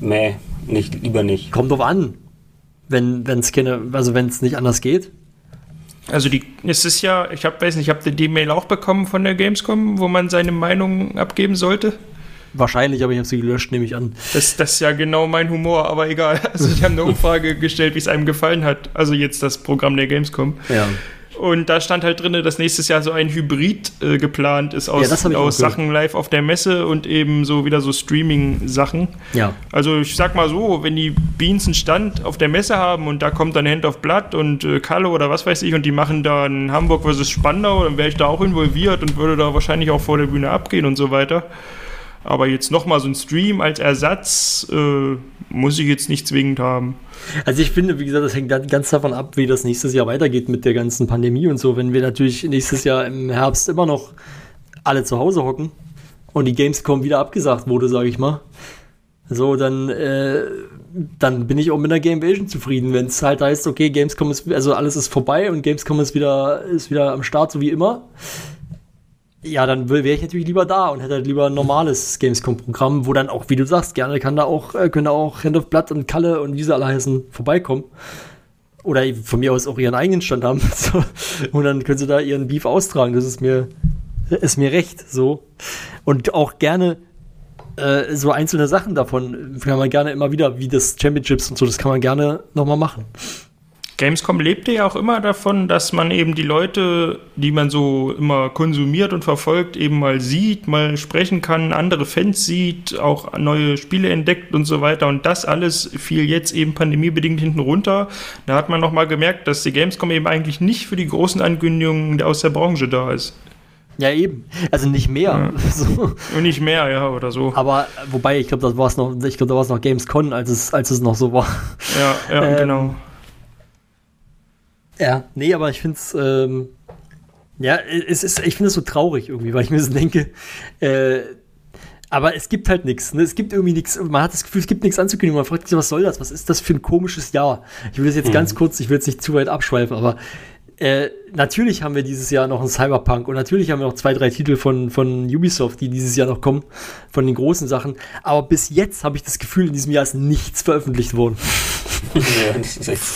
meh, nicht, lieber nicht? Kommt drauf an. Wenn es keine, also wenn es nicht anders geht. Also die, es ist ja, ich habe, weiß nicht, habt ihr die Mail auch bekommen von der Gamescom, wo man seine Meinung abgeben sollte? Wahrscheinlich, aber ich habe sie gelöscht, nehme ich an. Das, das ist ja genau mein Humor, aber egal. <laughs> Also die haben eine <laughs> Umfrage gestellt, wie es einem gefallen hat. Also jetzt das Programm der Gamescom. Ja. Und da stand halt drin, dass nächstes Jahr so ein Hybrid äh, geplant ist aus, ja, aus Sachen live auf der Messe und eben so wieder so Streaming-Sachen. Ja. Also ich sag mal so, wenn die Beans einen Stand auf der Messe haben und da kommt dann Hand of Blood und äh, Kalle oder was weiß ich und die machen dann Hamburg versus Spandau, dann wäre ich da auch involviert und würde da wahrscheinlich auch vor der Bühne abgehen und so weiter. Aber jetzt nochmal so ein Stream als Ersatz äh, muss ich jetzt nicht zwingend haben. Also ich finde, wie gesagt, das hängt ganz davon ab, wie das nächstes Jahr weitergeht mit der ganzen Pandemie und so. Wenn wir natürlich nächstes Jahr im Herbst immer noch alle zu Hause hocken und die Gamescom wieder abgesagt wurde, sage ich mal, so, dann, äh, dann bin ich auch mit der Gamevasion zufrieden, wenn es halt heißt, okay, Gamescom ist, also alles ist vorbei und Gamescom ist wieder, ist wieder am Start, so wie immer ja, dann wäre ich natürlich lieber da und hätte halt lieber ein normales Gamescom-Programm, wo dann auch, wie du sagst, gerne kann da auch, äh, können da auch Hand of Blood und Kalle und wie sie alle heißen, vorbeikommen. Oder von mir aus auch ihren eigenen Stand haben. <laughs> und dann können sie da ihren Beef austragen. Das ist mir, ist mir recht, so. Und auch gerne äh, so einzelne Sachen davon kann man gerne immer wieder, wie das Championships und so, das kann man gerne nochmal machen. Gamescom lebte ja auch immer davon, dass man eben die Leute, die man so immer konsumiert und verfolgt, eben mal sieht, mal sprechen kann, andere Fans sieht, auch neue Spiele entdeckt und so weiter. Und das alles fiel jetzt eben pandemiebedingt hinten runter. Da hat man nochmal gemerkt, dass die Gamescom eben eigentlich nicht für die großen Ankündigungen aus der Branche da ist. Ja, eben. Also nicht mehr. Ja. <laughs> So. Und nicht mehr, ja, oder so. Aber wobei, ich glaube, das war es noch, ich glaube, da war es noch Gamescon, als es, als es noch so war. Ja, ja, <laughs> ähm, genau. Ja, nee, aber ich finde es, ähm, ja, es ist, ich finde es so traurig irgendwie, weil ich mir so denke, äh, aber es gibt halt nichts. Ne? Es gibt irgendwie nichts. Man hat das Gefühl, es gibt nichts anzukündigen. Man fragt sich, was soll das? Was ist das für ein komisches Jahr? Ich will das jetzt mhm. ganz kurz, ich will jetzt nicht zu weit abschweifen, aber äh, natürlich haben wir dieses Jahr noch einen Cyberpunk und natürlich haben wir noch zwei, drei Titel von, von Ubisoft, die dieses Jahr noch kommen, von den großen Sachen. Aber bis jetzt habe ich das Gefühl, in diesem Jahr ist nichts veröffentlicht worden.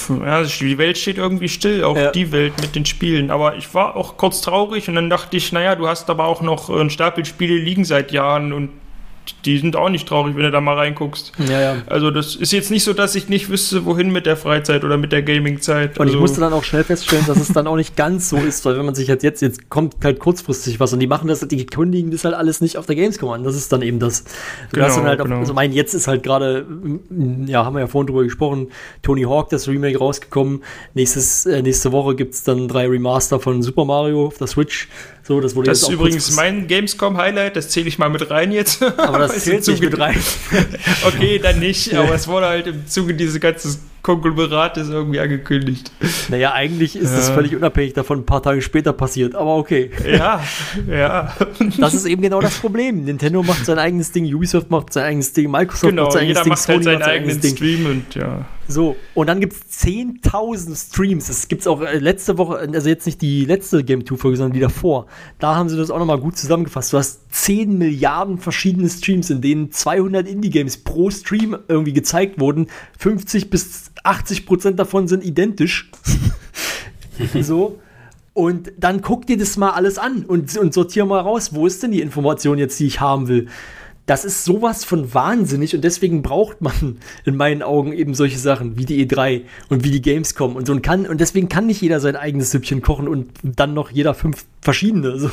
ja, die Welt steht irgendwie still, auch ja. die Welt mit den Spielen. Aber ich war auch kurz traurig und dann dachte ich, naja, du hast aber auch noch ein Stapel Spiele liegen seit Jahren und die sind auch nicht traurig, wenn du da mal reinguckst. Ja, ja. Also das ist jetzt nicht so, dass ich nicht wüsste, wohin mit der Freizeit oder mit der Gaming-Zeit. Und also ich musste dann auch schnell feststellen, dass es dann auch nicht ganz so ist, weil wenn man sich halt jetzt, jetzt kommt halt kurzfristig was und die machen das, die kündigen das halt alles nicht auf der Gamescom an. Das ist dann eben das. Du genau, dann halt genau. auf, also mein, jetzt ist halt gerade, ja, haben wir ja vorhin drüber gesprochen, Tony Hawk, das Remake rausgekommen. Nächstes, äh, nächste Woche gibt es dann drei Remaster von Super Mario auf der Switch. So, das wurde das ist übrigens mein Gamescom-Highlight, das zähle ich mal mit rein jetzt. Aber das <laughs> zählt nicht mit rein. <laughs> okay, dann nicht, <laughs> aber es wurde halt im Zuge dieses ganzen Konglomerates irgendwie angekündigt. Naja, eigentlich ist ja. das völlig unabhängig davon ein paar Tage später passiert, aber okay. Ja, ja. Das ist eben genau das Problem. Nintendo macht sein eigenes Ding, Ubisoft macht sein eigenes Ding, Microsoft genau, macht sein eigenes Ding, macht Sony halt seinen eigenen Stream und ja. So, und dann gibt es 10.000 Streams. Das gibt es auch äh, letzte Woche, also jetzt nicht die letzte Game 2-Folge, sondern die davor. Da haben sie das auch nochmal gut zusammengefasst. Du hast 10 Milliarden verschiedene Streams, in denen 200 Indie-Games pro Stream irgendwie gezeigt wurden. 50 bis 80 Prozent davon sind identisch. <laughs> so. Und dann guck dir das mal alles an und, und sortier mal raus, wo ist denn die Information jetzt, die ich haben will. Das ist sowas von wahnsinnig und deswegen braucht man in meinen Augen eben solche Sachen wie die E3 und wie die Gamescom und so und kann und deswegen kann nicht jeder sein eigenes Süppchen kochen und dann noch jeder fünf verschiedene. So.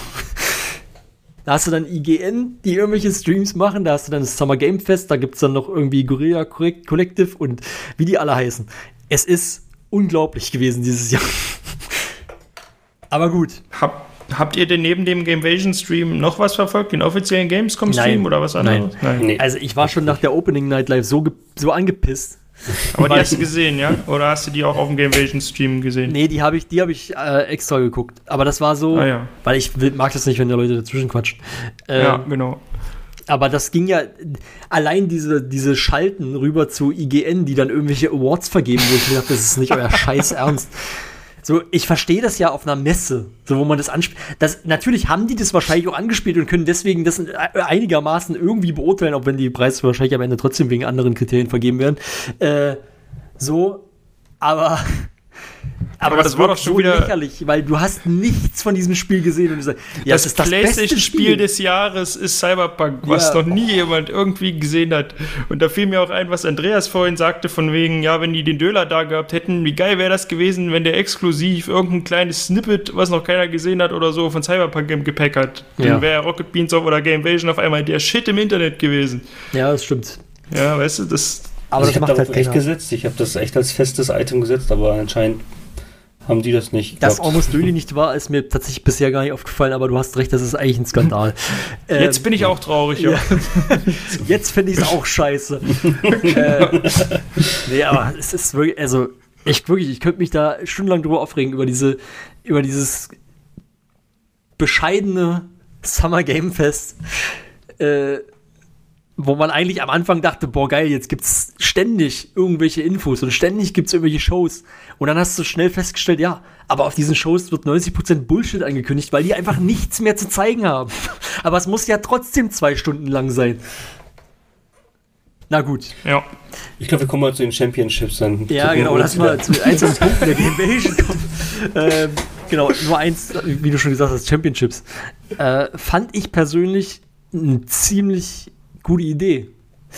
Da hast du dann IGN, die irgendwelche Streams machen, da hast du dann das Summer Game Fest, da gibt es dann noch irgendwie Gorilla Collective und wie die alle heißen. Es ist unglaublich gewesen dieses Jahr. <laughs> Aber gut. Hab Habt ihr denn neben dem Gamevasion Stream noch was verfolgt? Den offiziellen Gamescom Stream oder was anderes? Nein. Nein. Nee. Also ich war schon nach der Opening Night Live so, so angepisst, <laughs> Aber die hast du gesehen, ja? Oder hast du die auch auf dem Gamevision Stream gesehen? Nee, die habe ich, die hab ich äh, extra geguckt. Aber das war so, Ah, ja. weil ich mag das nicht, wenn da Leute dazwischen quatschen. Ähm, Ja, genau. Aber das ging ja allein diese, diese Schalten rüber zu IGN, die dann irgendwelche Awards vergeben, wo ich mir dachte, das ist nicht euer <laughs> Scheiß Ernst. So, ich verstehe das ja auf einer Messe, so wo man das anspielt. Das, natürlich haben die das wahrscheinlich auch angespielt und können deswegen das einigermaßen irgendwie beurteilen, auch wenn die Preise wahrscheinlich am Ende trotzdem wegen anderen Kriterien vergeben werden. Äh, so, aber. Aber, Aber das, das war doch schon so wieder- lächerlich, weil du hast nichts von diesem Spiel gesehen und du sagst, ja, das, PlayStation-Spiel des Jahres ist Cyberpunk, was Ja. noch nie jemand irgendwie gesehen hat. Und da fiel mir auch ein, was Andreas vorhin sagte, von wegen, ja, wenn die den Döler da gehabt hätten, wie geil wäre das gewesen, wenn der exklusiv irgendein kleines Snippet, was noch keiner gesehen hat oder so, von Cyberpunk im Gepäck hat. Ja. Dann wäre Rocket Beans of oder Gamevision auf einmal der Shit im Internet gewesen. Ja, das stimmt. Ja, weißt du, das. Aber also ich das habe darauf halt echt gesetzt. Ich habe das echt als festes Item gesetzt, aber anscheinend haben die das nicht. Dass gehabt. Almost Really nicht war, ist mir tatsächlich bisher gar nicht aufgefallen, aber du hast recht, das ist eigentlich ein Skandal. <laughs> Ähm, Jetzt bin ich auch traurig, ja. ja. <laughs> Jetzt finde ich es auch scheiße. <laughs> äh, nee, aber es ist wirklich, also ich wirklich, ich könnte mich da stundenlang drüber aufregen, über diese, über dieses bescheidene Summer Game Fest. Äh, wo man eigentlich am Anfang dachte, boah geil, jetzt gibt's ständig irgendwelche Infos und ständig gibt's irgendwelche Shows. Und dann hast du schnell festgestellt, ja, aber auf diesen Shows wird 90% Bullshit angekündigt, weil die einfach nichts mehr zu zeigen haben. <laughs> Aber es muss ja trotzdem zwei Stunden lang sein. Na gut. ja. Ich glaube, wir kommen mal zu den Championships dann. Ja, genau, lass mal zu einzelnen <laughs> Punkten der Game kommen. ähm, genau, nur eins, wie du schon gesagt hast, Championships. Äh, fand ich persönlich eine ziemlich gute Idee.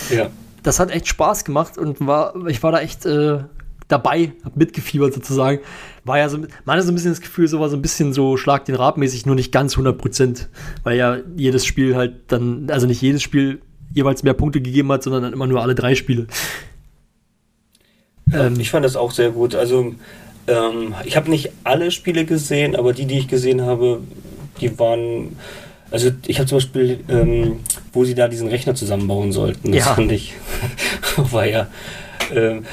Ja. das hat echt Spaß gemacht und war, ich war da echt äh, dabei, hab mitgefiebert sozusagen. War ja so, man hatte so ein bisschen das Gefühl, so war so ein bisschen so Schlag den Rab mäßig, nur nicht ganz 100 Prozent, weil ja jedes Spiel halt dann, also nicht jedes Spiel jeweils mehr Punkte gegeben hat, sondern dann immer nur alle drei Spiele. Ähm, Ich fand das auch sehr gut. Also, ähm, ich habe nicht alle Spiele gesehen, aber die, die ich gesehen habe, die waren. Also, ich habe zum Beispiel, ähm, wo sie da diesen Rechner zusammenbauen sollten, das Ja. fand ich. <laughs> war ja. Ähm,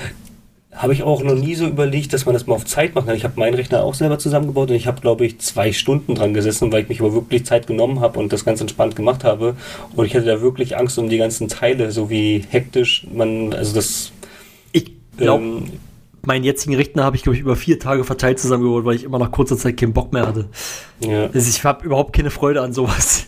habe ich auch noch nie so überlegt, dass man das mal auf Zeit machen kann. Ich habe meinen Rechner auch selber zusammengebaut und ich habe, glaube ich, zwei Stunden dran gesessen, weil ich mich aber wirklich Zeit genommen habe und das ganz entspannt gemacht habe. Und ich hatte da wirklich Angst um die ganzen Teile, so wie hektisch man, also das. ich glaube, ähm, meinen jetzigen Rechner habe ich, glaube ich, über vier Tage verteilt zusammengeholt, weil ich immer nach kurzer Zeit keinen Bock mehr hatte. ja. Also ich habe überhaupt keine Freude an sowas.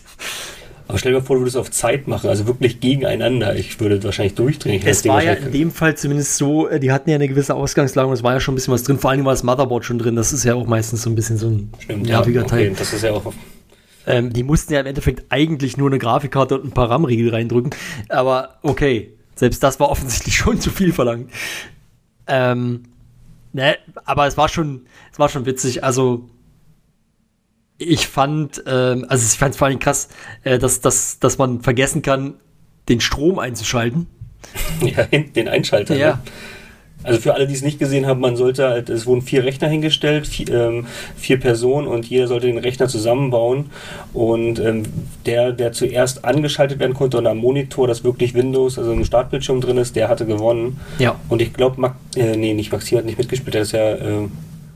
Aber stell dir mal vor, du würdest auf Zeit machen, also wirklich gegeneinander. Ich würde wahrscheinlich durchdrehen. Es war ja in dem Fall zumindest so, äh, die hatten ja eine gewisse Ausgangslage und es war ja schon ein bisschen was drin. Vor allem war das Motherboard schon drin. Das ist ja auch meistens so ein bisschen so ein Stimmt, nerviger ja, Teil. okay, das ist ja auch. Ähm, die mussten ja im Endeffekt eigentlich nur eine Grafikkarte und ein paar RAM-Riegel reindrücken. Aber okay, selbst das war offensichtlich <laughs> schon zu viel verlangt. Ähm, ne, aber es war schon, es war schon witzig. Also ich fand, ähm, also ich fand es vor allem krass, äh, dass, dass, dass man vergessen kann, den Strom einzuschalten. Ja, hinten den Einschalter. Ja. Ne? Also für alle, die es nicht gesehen haben, man sollte halt, es wurden vier Rechner hingestellt, vier, ähm, vier Personen und jeder sollte den Rechner zusammenbauen. Und ähm, der, der zuerst angeschaltet werden konnte und am Monitor, das wirklich Windows, also im Startbildschirm drin ist, der hatte gewonnen. Ja. Und ich glaube, Max, äh, nee, nicht Maxim hat nicht mitgespielt, der ist ja. Äh,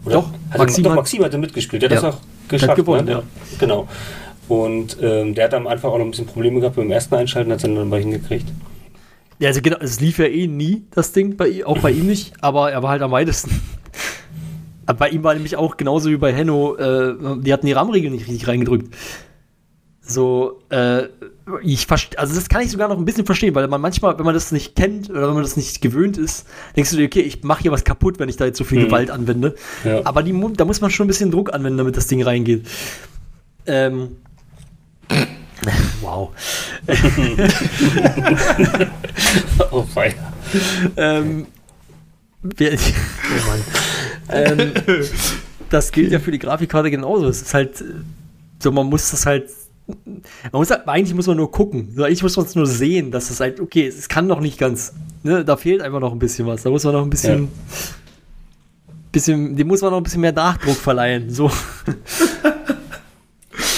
oder? Doch, hat Maxim doch, hat- Maxim hatte mitgespielt, der hat Ja. das auch geschafft. gewonnen, ne? ja. Genau. Und ähm, der hat am Anfang auch noch ein bisschen Probleme gehabt beim ersten Einschalten, hat es dann dabei hingekriegt. Ja, also genau, es lief ja eh nie, das Ding, bei, ihm- auch bei ihm nicht, aber er war halt am weitesten. Aber bei ihm war nämlich auch genauso wie bei Henno, äh, die hatten die RAM-Regel nicht richtig reingedrückt. So, äh, ich verste- also das kann ich sogar noch ein bisschen verstehen, weil man manchmal, wenn man das nicht kennt oder wenn man das nicht gewöhnt ist, denkst du dir, okay, ich mache hier was kaputt, wenn ich da jetzt so viel Mhm. Gewalt anwende. Ja. Aber die, da muss man schon ein bisschen Druck anwenden, damit das Ding reingeht. Ähm. <laughs> Wow. <laughs> oh, fein. ähm, wer, <laughs> oh Mann. ähm, das gilt ja für die Grafikkarte genauso. Es ist halt, äh, so man muss das halt, man muss halt, eigentlich muss man nur gucken. Eigentlich muss man es nur sehen, dass es halt, okay, es kann noch nicht ganz, ne, da fehlt einfach noch ein bisschen was. Da muss man noch ein bisschen, Ja. bisschen, dem muss man noch ein bisschen mehr Nachdruck verleihen. So.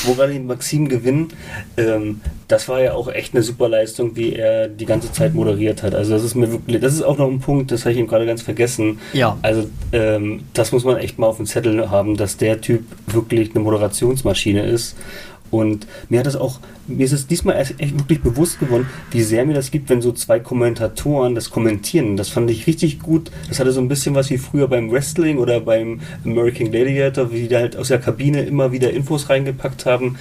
Wo gerade die Maxim gewinnen, ähm, das war ja auch echt eine super Leistung, wie er die ganze Zeit moderiert hat. Also das ist mir wirklich, das ist auch noch ein Punkt, das habe ich ihm gerade ganz vergessen. Ja. Also ähm, das muss man echt mal auf dem Zettel haben, dass der Typ wirklich eine Moderationsmaschine ist. Und mir hat das auch, mir ist es diesmal echt wirklich bewusst geworden, wie sehr mir das gibt, wenn so zwei Kommentatoren das kommentieren. Das fand ich richtig gut. Das hatte so ein bisschen was wie früher beim Wrestling oder beim American Gladiator, wie die da halt aus der Kabine immer wieder Infos reingepackt haben.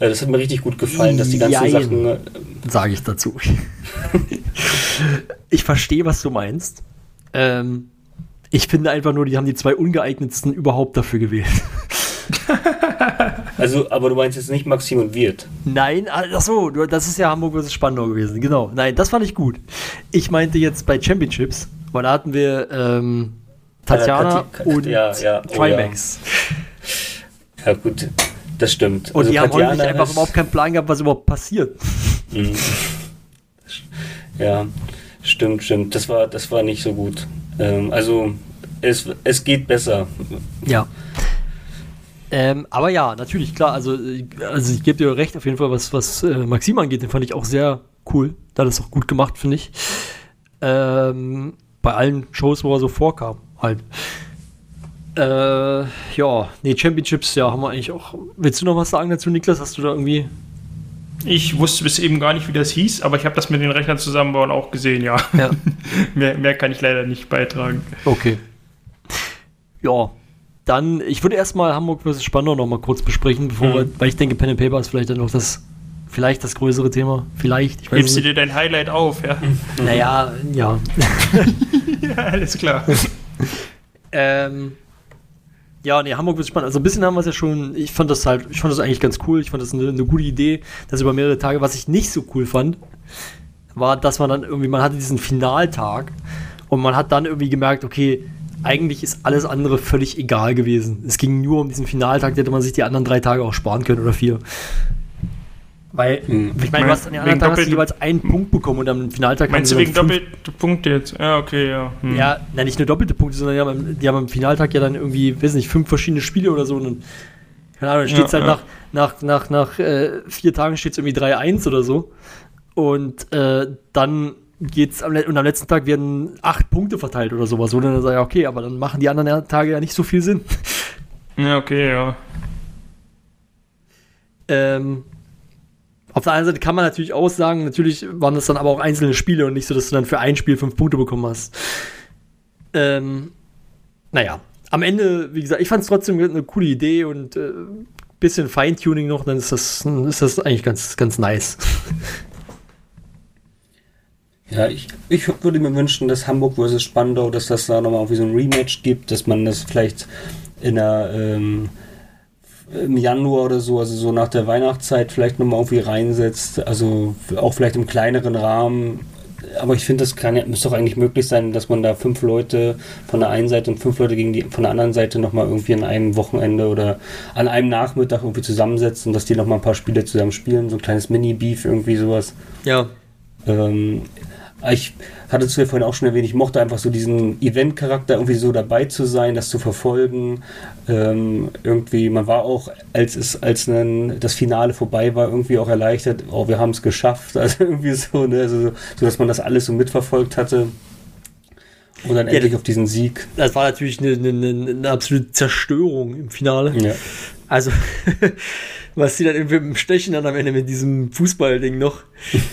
Äh, Das hat mir richtig gut gefallen, dass die ganzen Jein. Sachen. äh, Sage ich dazu. ich verstehe, was du meinst. Ähm, ich finde einfach nur, die haben die zwei ungeeignetsten überhaupt dafür gewählt. <laughs> Also, aber du meinst jetzt nicht Maxim und Wirt. Nein, ach so, das ist ja Hamburg vs. Spandau gewesen. Genau. Nein, das fand ich gut. Ich meinte jetzt bei Championships, weil da hatten wir ähm, Tatjana Kati- Ka- und ja, ja, oh Trimax. Ja, gut, das stimmt. Und Also die haben häufig einfach überhaupt keinen Plan gehabt, was überhaupt passiert. Mhm. Ja, stimmt, stimmt. Das war, das war nicht so gut. Ähm, also es, es geht besser. Ja. Ähm, aber ja, natürlich, klar, also, äh, also ich gebe dir recht, auf jeden Fall, was, was äh, Maxim angeht, den fand ich auch sehr cool. Da hat es auch gut gemacht, finde ich. Ähm, bei allen Shows, wo er so vorkam, halt. Äh, ja, nee, Championships, ja, haben wir eigentlich auch. Willst du noch was sagen dazu, Niklas? Hast du da irgendwie. Ich wusste bis eben gar nicht, wie das hieß, aber ich habe das mit den Rechnern zusammenbauen auch gesehen, ja. Ja. <laughs> mehr, mehr kann ich leider nicht beitragen. Okay. Ja, dann, ich würde erstmal Hamburg vs. Spandau noch mal kurz besprechen, bevor Mhm. wir, weil ich denke, Pen and Paper ist vielleicht dann noch das, vielleicht das größere Thema. Vielleicht, ich weiß Hebst du dir dein Highlight auf, ja? <laughs> Naja, ja. <laughs> ja, alles klar. <laughs> ähm, ja, nee, Hamburg wird spannend. Also ein bisschen haben wir es ja schon, ich fand das halt, ich fand das eigentlich ganz cool. Ich fand das eine, eine gute Idee, das über mehrere Tage. Was ich nicht so cool fand, war, dass man dann irgendwie, man hatte diesen Finaltag und man hat dann irgendwie gemerkt, okay, eigentlich ist alles andere völlig egal gewesen. Es ging nur um diesen Finaltag, da hätte man sich die anderen drei Tage auch sparen können oder vier. Weil, Hm. ich meine, du hast an den anderen Tagen hast du jeweils einen Punkt bekommen und am Finaltag Meinst du wegen doppelte Punkte jetzt? Ja, okay, ja. Hm. ja, na, nicht nur doppelte Punkte, sondern die haben, am- die haben am Finaltag ja dann irgendwie, weiß nicht, fünf verschiedene Spiele oder so. Und dann, keine Ahnung, dann steht es Ja, halt ja. nach, nach, nach, nach äh, vier Tagen steht es irgendwie 3-1 oder so. Und äh, dann geht's am, und am letzten Tag werden acht Punkte verteilt oder sowas. Und dann sage ich, okay, aber dann machen die anderen Tage ja nicht so viel Sinn. <laughs> ja, okay, ja. Ähm, auf der einen Seite kann man natürlich auch sagen, natürlich waren das dann aber auch einzelne Spiele und nicht so, dass du dann für ein Spiel fünf Punkte bekommen hast. Ähm, naja, am Ende, wie gesagt, ich fand es trotzdem eine coole Idee und äh, bisschen Feintuning noch, dann ist das, ist das eigentlich ganz, ganz nice. <laughs> Ja, ich, ich würde mir wünschen, dass Hamburg vs. Spandau, dass das da nochmal irgendwie so ein Rematch gibt, dass man das vielleicht in der ähm, im Januar oder so, also so nach der Weihnachtszeit vielleicht nochmal irgendwie reinsetzt, also auch vielleicht im kleineren Rahmen. Aber ich finde, das kann müsste doch eigentlich möglich sein, dass man da fünf Leute von der einen Seite und fünf Leute gegen die von der anderen Seite nochmal irgendwie an einem Wochenende oder an einem Nachmittag irgendwie zusammensetzt und dass die nochmal ein paar Spiele zusammen spielen, so ein kleines Mini-Beef, irgendwie sowas. Ja. Ähm, ich hatte es ja vorhin auch schon erwähnt, ich mochte einfach so diesen Event-Charakter, irgendwie so dabei zu sein, das zu verfolgen. Ähm, irgendwie, man war auch, als es, als dann das Finale vorbei war, irgendwie auch erleichtert, oh, wir haben es geschafft. <laughs> Also irgendwie so, ne? also, so, dass man das alles so mitverfolgt hatte. Und dann Ja, endlich auf diesen Sieg. Das war natürlich eine, eine, eine, absolute Zerstörung im Finale. Ja. Also, <laughs> was die dann dem Stechen dann am Ende mit diesem Fußballding noch.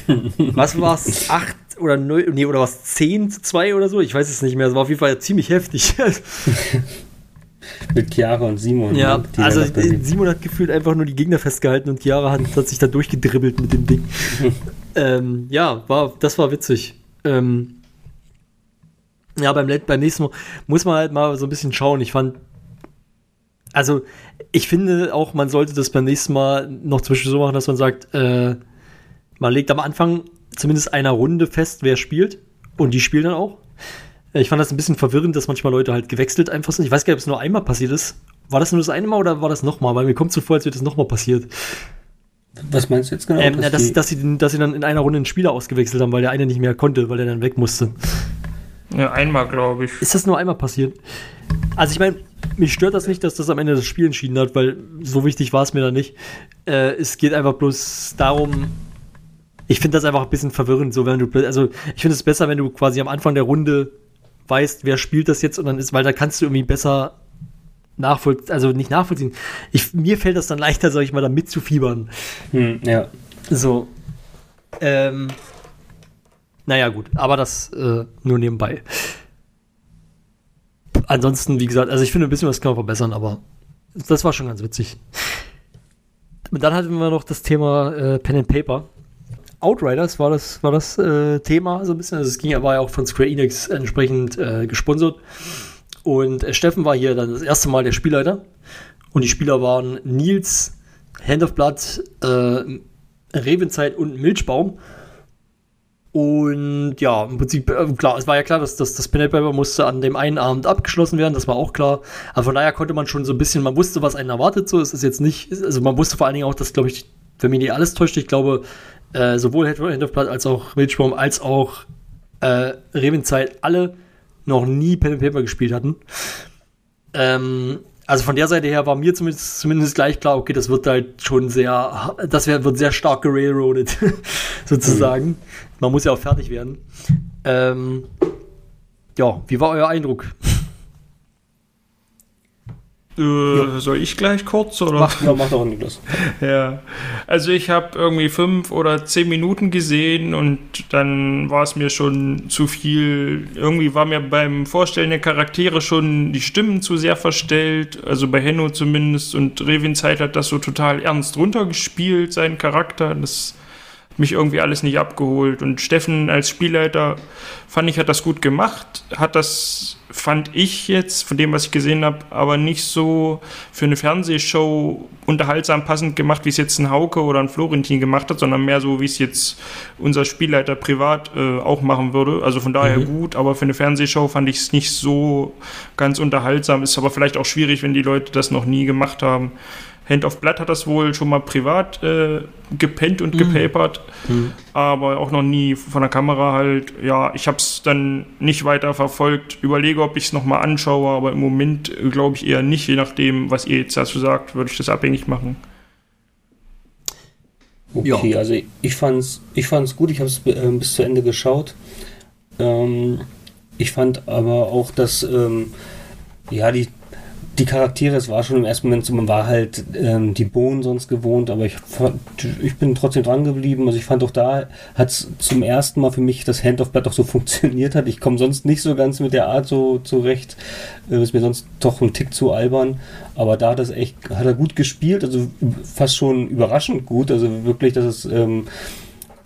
<laughs> Was war es? 8 oder 0, nee, oder was? 10 zu 2 oder so? Ich weiß es nicht mehr. Es war auf jeden Fall ziemlich heftig. <laughs> Mit Chiara und Simon. ja, ne, also da- Simon hat gefühlt einfach nur die Gegner festgehalten und Chiara hat, hat sich da durchgedribbelt mit dem Ding. <laughs> ähm, ja, war, das war witzig. Ähm, ja, beim, beim nächsten Mal muss man halt mal so ein bisschen schauen. Ich fand, also ich finde auch, man sollte das beim nächsten Mal noch zwischen so machen, dass man sagt, äh, man legt am Anfang zumindest einer Runde fest, wer spielt. Und die spielen dann auch. Ich fand das ein bisschen verwirrend, dass manchmal Leute halt gewechselt einfach sind. Ich weiß gar nicht, ob es nur einmal passiert ist. War das nur das eine Mal oder war das nochmal? Weil mir kommt so vor, als wäre das nochmal passiert. Was meinst du jetzt genau? Ähm, dass, die- dass, sie, dass sie dann in einer Runde einen Spieler ausgewechselt haben, weil der eine nicht mehr konnte, weil der dann weg musste. Ja, einmal, glaube ich. Ist das nur einmal passiert? Also ich meine, mich stört das nicht, dass das am Ende das Spiel entschieden hat, weil so wichtig war es mir da nicht. Äh, es geht einfach bloß darum, ich finde das einfach ein bisschen verwirrend, so wenn du, also ich finde es besser, wenn du quasi am Anfang der Runde weißt, wer spielt das jetzt und dann ist, weil da kannst du irgendwie besser nachvollziehen, also nicht nachvollziehen. Ich, mir fällt das dann leichter, sag ich mal, da mitzufiebern. Hm, ja. So. Ähm, naja, gut, aber das äh, nur nebenbei. Ansonsten, wie gesagt, also ich finde ein bisschen was kann man verbessern, aber das war schon ganz witzig. Und dann hatten wir noch das Thema äh, Pen and Paper. Outriders war das, war das äh, Thema so ein bisschen. Also es ging aber ja auch von Square Enix entsprechend äh, gesponsert. Und äh, Steffen war hier dann das erste Mal der Spielleiter. Und die Spieler waren Nils, Hand of Blood, äh, Revenzeit und Milchbaum. Und ja, im Prinzip, äh, klar, es war ja klar, dass, dass das Pen Paper musste an dem einen Abend abgeschlossen werden, das war auch klar. Aber von daher konnte man schon so ein bisschen, man wusste, was einen erwartet, so. Es ist jetzt nicht, also man wusste vor allen Dingen auch, dass, glaube ich, wenn mich nicht alles täuscht, ich glaube, äh, sowohl Hand of Blood als auch Milchbaum als auch äh, Revenzeit alle noch nie Pen Paper gespielt hatten. Ähm, also von der Seite her war mir zumindest, zumindest gleich klar, okay, das wird halt schon sehr, das wird sehr stark gerailroadet, <laughs> sozusagen. Mhm. Man muss ja auch fertig werden. Ähm, ja, wie war euer Eindruck? Äh, soll ich gleich kurz oder? Mach, ja, mach doch Niklas. <laughs> ja, also ich habe irgendwie fünf oder zehn Minuten gesehen und dann war es mir schon zu viel. Irgendwie war mir beim Vorstellen der Charaktere schon die Stimmen zu sehr verstellt. Also bei Henno zumindest und Revinzeit hat das so total ernst runtergespielt, seinen Charakter. Das mich irgendwie alles nicht abgeholt. Und Steffen als Spielleiter fand ich, hat das gut gemacht, hat das, fand ich jetzt, von dem, was ich gesehen habe, aber nicht so für eine Fernsehshow unterhaltsam passend gemacht, wie es jetzt ein Hauke oder ein Florentin gemacht hat, sondern mehr so, wie es jetzt unser Spielleiter privat äh, auch machen würde. Also von daher mhm. gut, aber für eine Fernsehshow fand ich es nicht so ganz unterhaltsam. Ist aber vielleicht auch schwierig, wenn die Leute das noch nie gemacht haben. Hand of Blood hat das wohl schon mal privat äh, gepennt und mhm. gepapert, mhm. aber auch noch nie von der Kamera halt. Ja, ich habe es dann nicht weiter verfolgt. Überlege, ob ich es nochmal anschaue, aber im Moment äh, glaube ich eher nicht. Je nachdem, was ihr jetzt dazu sagt, würde ich das abhängig machen. Okay, ja. also ich fand's, ich fand's gut. Ich habe es äh, bis zu Ende geschaut. Ähm, ich fand aber auch, dass ähm, ja die die Charaktere, es war schon im ersten Moment so, man war halt ähm, die Bohnen sonst gewohnt, aber ich, ich bin trotzdem dran geblieben. Also ich fand auch da hat es zum ersten Mal für mich das Hand of Blood auch so <laughs> funktioniert hat. Ich komme sonst nicht so ganz mit der Art so zurecht. Äh, ist mir sonst doch ein Tick zu albern. Aber da hat das echt, hat er gut gespielt, also fast schon überraschend gut. Also wirklich, dass es ähm,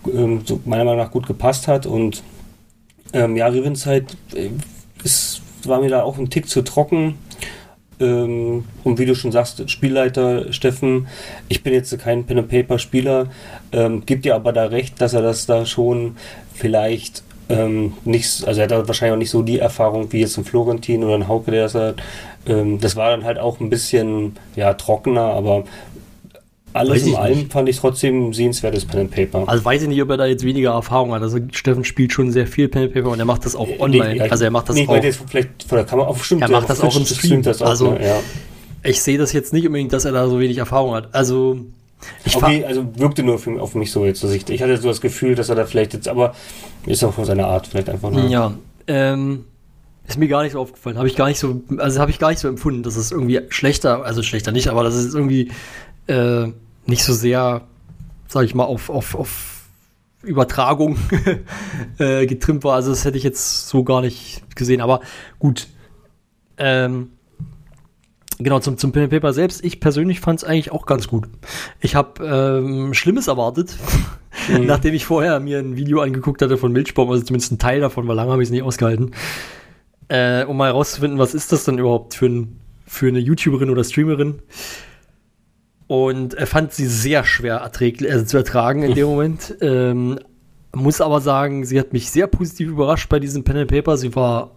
ähm, so meiner Meinung nach gut gepasst hat. Und ähm, ja, Rivenszeit äh, ist, war mir da auch ein Tick zu trocken und wie du schon sagst, Spielleiter Steffen, ich bin jetzt kein Pen and Paper Spieler, ähm, gibt dir aber da recht, dass er das da schon vielleicht ähm, nicht, also er hat wahrscheinlich auch nicht so die Erfahrung wie jetzt ein Florentin oder ein Hauke, der das hat. Ähm, das war dann halt auch ein bisschen ja trockener, aber alles in allem fand ich trotzdem sehenswertes Pen and Paper. Also weiß ich nicht, ob er da jetzt weniger Erfahrung hat. Also Steffen spielt schon sehr viel Pen and Paper und er macht das auch online. Nee, also er macht das nee, auch. Jetzt vielleicht von der Kamera auf stimmt. Er macht das auch im Stream. Das auch, also ja. ich sehe das jetzt nicht unbedingt, dass er da so wenig Erfahrung hat. Also ich okay, also wirkte nur für, auf mich so jetzt. Also ich, ich hatte so das Gefühl, dass er da vielleicht jetzt, aber ist auch von seiner Art vielleicht einfach nur. Ja, ähm, ist mir gar nicht so aufgefallen. Habe ich gar nicht so, also habe ich gar nicht so empfunden, dass es irgendwie schlechter, also schlechter nicht, aber das ist irgendwie äh, nicht so sehr, sag ich mal, auf, auf, auf Übertragung <laughs> äh, getrimmt war. Also das hätte ich jetzt so gar nicht gesehen. Aber gut. Ähm, genau, zum, zum Pen Paper selbst. Ich persönlich fand es eigentlich auch ganz gut. Ich habe ähm, Schlimmes erwartet, <laughs> mhm. nachdem ich vorher mir ein Video angeguckt hatte von Milchbaum, also zumindest ein Teil davon, weil lange habe ich es nicht ausgehalten. Äh, um mal herauszufinden, was ist das denn überhaupt für, ein, für eine YouTuberin oder Streamerin. Und er fand sie sehr schwer erträglich, also zu ertragen in dem <laughs> Moment. Ähm, muss aber sagen, sie hat mich sehr positiv überrascht bei diesem Pen and Paper. Sie war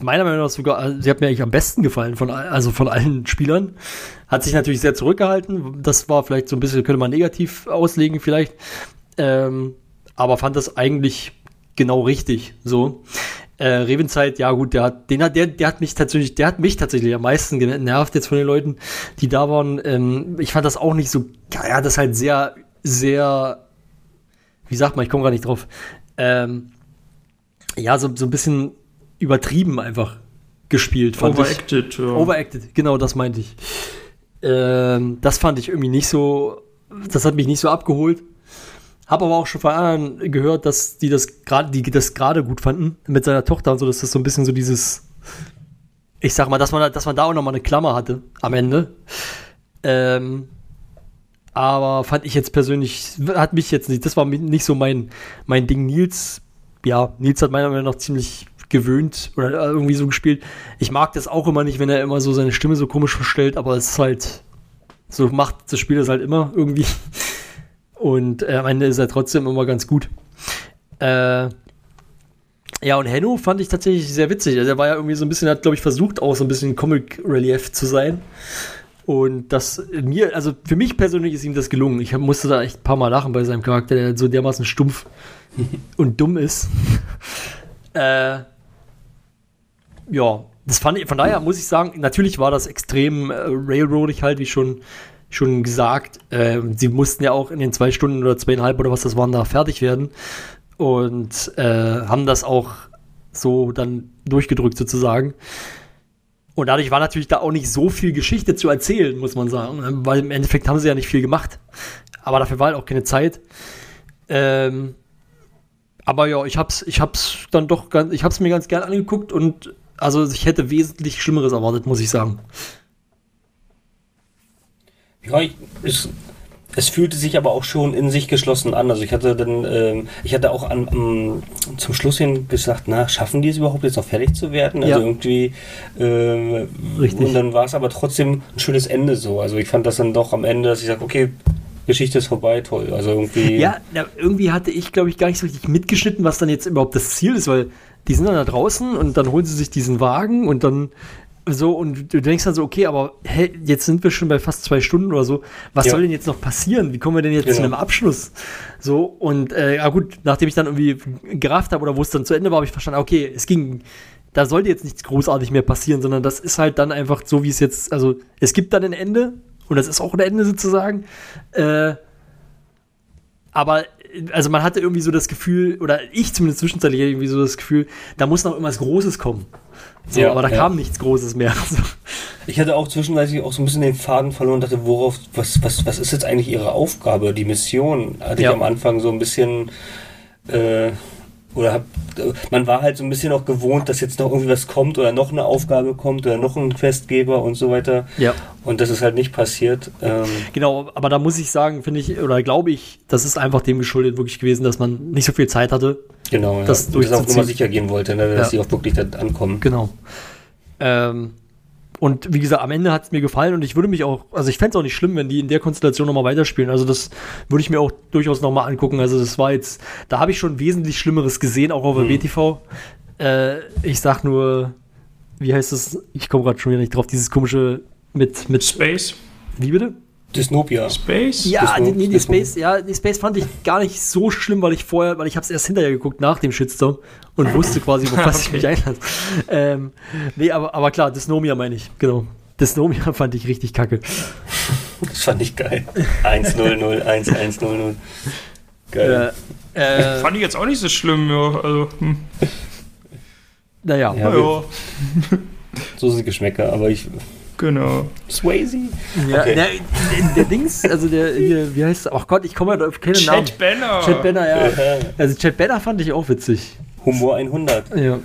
meiner Meinung nach sogar, sie hat mir eigentlich am besten gefallen von, also von allen Spielern. Hat sich natürlich sehr zurückgehalten. Das war vielleicht so ein bisschen, könnte man negativ auslegen vielleicht. Ähm, aber fand das eigentlich genau richtig so. Äh, Revenzeit, ja gut, der hat, den hat, der, der hat mich tatsächlich, der hat mich tatsächlich am meisten genervt jetzt von den Leuten, die da waren. Ähm, ich fand das auch nicht so, ja, das halt sehr, sehr, wie sagt man, ich komme gar nicht drauf. Ähm, ja, so, so ein bisschen übertrieben einfach gespielt, fand Overacted, ich. ja. Overacted, genau, das meinte ich. Ähm, das fand ich irgendwie nicht so, das hat mich nicht so abgeholt. Habe aber auch schon von anderen gehört, dass die das gerade, die das gerade gut fanden mit seiner Tochter und so, dass das so ein bisschen so dieses, ich sag mal, dass man, da- dass man da auch noch mal eine Klammer hatte am Ende. Ähm, aber fand ich jetzt persönlich, hat mich jetzt nicht, das war nicht so mein, mein Ding. Nils, ja, Nils hat meiner Meinung nach ziemlich gewöhnt oder irgendwie so gespielt. Ich mag das auch immer nicht, wenn er immer so seine Stimme so komisch verstellt, aber es ist halt, so macht das Spiel das halt immer irgendwie. Und äh, am Ende ist er trotzdem immer ganz gut. Äh, ja, und Henno fand ich tatsächlich sehr witzig. Also er war ja irgendwie so ein bisschen, hat glaube ich versucht auch so ein bisschen Comic Relief zu sein. Und das mir, also für mich persönlich ist ihm das gelungen. Ich hab, musste da echt ein paar Mal lachen bei seinem Charakter, der so dermaßen stumpf <laughs> und dumm ist. äh, ja, das fand ich, von daher muss ich sagen, natürlich war das extrem äh, railroadig halt, wie schon, schon gesagt. Äh, sie mussten ja auch in den zwei Stunden oder zweieinhalb oder was das waren, da fertig werden. Und äh, haben das auch so dann durchgedrückt sozusagen. Und dadurch war natürlich da auch nicht so viel Geschichte zu erzählen, muss man sagen. ne? Weil im Endeffekt haben sie ja nicht viel gemacht. Aber dafür war halt auch keine Zeit. Ähm, aber ja, ich hab's, ich hab's dann doch ganz, ich hab's mir ganz gern angeguckt und also ich hätte wesentlich Schlimmeres erwartet, muss ich sagen. Ja, ich, es, es fühlte sich aber auch schon in sich geschlossen an. Also ich hatte dann, ähm, ich hatte auch an, am- zum Schluss hin gesagt, na, schaffen die es überhaupt jetzt noch fertig zu werden? Also Ja. irgendwie, ähm, Richtig. und dann war es aber trotzdem ein schönes Ende so. Also ich fand das dann doch am Ende, dass ich sage, okay, Geschichte ist vorbei, toll. Also irgendwie. Ja, irgendwie hatte ich, glaube ich, gar nicht so richtig mitgeschnitten, was dann jetzt überhaupt das Ziel ist, weil die sind dann da draußen und dann holen sie sich diesen Wagen und dann so und du denkst dann so, okay, aber hä, jetzt sind wir schon bei fast zwei Stunden oder so. Was Ja. soll denn jetzt noch passieren? Wie kommen wir denn jetzt zu Genau. einem Abschluss? So und äh, ja gut, nachdem ich dann irgendwie gerafft habe oder wo es dann zu Ende war, habe ich verstanden, okay, es ging, da sollte jetzt nichts großartig mehr passieren, sondern das ist halt dann einfach so, wie es jetzt, also es gibt dann ein Ende und das ist auch ein Ende sozusagen. Äh, aber also man hatte irgendwie so das Gefühl, oder ich zumindest zwischenzeitlich irgendwie so das Gefühl, da muss noch irgendwas Großes kommen. So, Ja, aber da ja. kam nichts Großes mehr. <laughs> So. Ich hatte auch zwischenweise auch so ein bisschen den Faden verloren und dachte, worauf, was, was, was ist jetzt eigentlich ihre Aufgabe, die Mission? Hatte Ja. ich am Anfang so ein bisschen, äh, oder hab, man war halt so ein bisschen auch gewohnt, dass jetzt noch irgendwie was kommt oder noch eine Aufgabe kommt oder noch ein Questgeber und so weiter. Ja. Und das ist halt nicht passiert. Ähm, Genau, aber da muss ich sagen, finde ich, oder glaube ich, das ist einfach dem geschuldet wirklich gewesen, dass man nicht so viel Zeit hatte. genau, Das ja. Und das auch. Nummer sicher gehen wollte, ne, dass Ja. sie auch wirklich dann ankommen. Genau. Ähm, und wie gesagt, am Ende hat es mir gefallen und ich würde mich auch, also ich fände es auch nicht schlimm, wenn die in der Konstellation nochmal weiterspielen. Also das würde ich mir auch durchaus nochmal angucken. Also das war jetzt, da habe ich schon wesentlich Schlimmeres gesehen, auch auf der WTV. Äh, ich sag nur, wie heißt es? Ich komme gerade schon wieder nicht drauf, dieses komische mit, mit, Space? wie bitte? Dystopia. Space? Ja, Das die, die Space, ja, die Space fand ich gar nicht so schlimm, weil ich vorher, weil ich habe es erst hinterher geguckt nach dem Shitstorm und wusste quasi, auf <laughs> was ich mich einlasse. Ähm, nee, aber, aber klar, Dysnomia meine ich, genau. Dysnomia <laughs> fand ich richtig kacke. Das fand ich geil. 100, 1100. Geil. Äh, äh, <laughs> Fand ich jetzt auch nicht so schlimm, ja. Also, hm, naja, Ja, ja, So sind Geschmäcker, aber ich. Genau. Swayze? ja, okay. der, der, der Dings, also der, hier, wie heißt Ach Gott, ich komme halt auf keinen Namen. Chad Banner. Chad Banner, ja. Also Chad Banner fand ich auch witzig. Humor 100. Ja.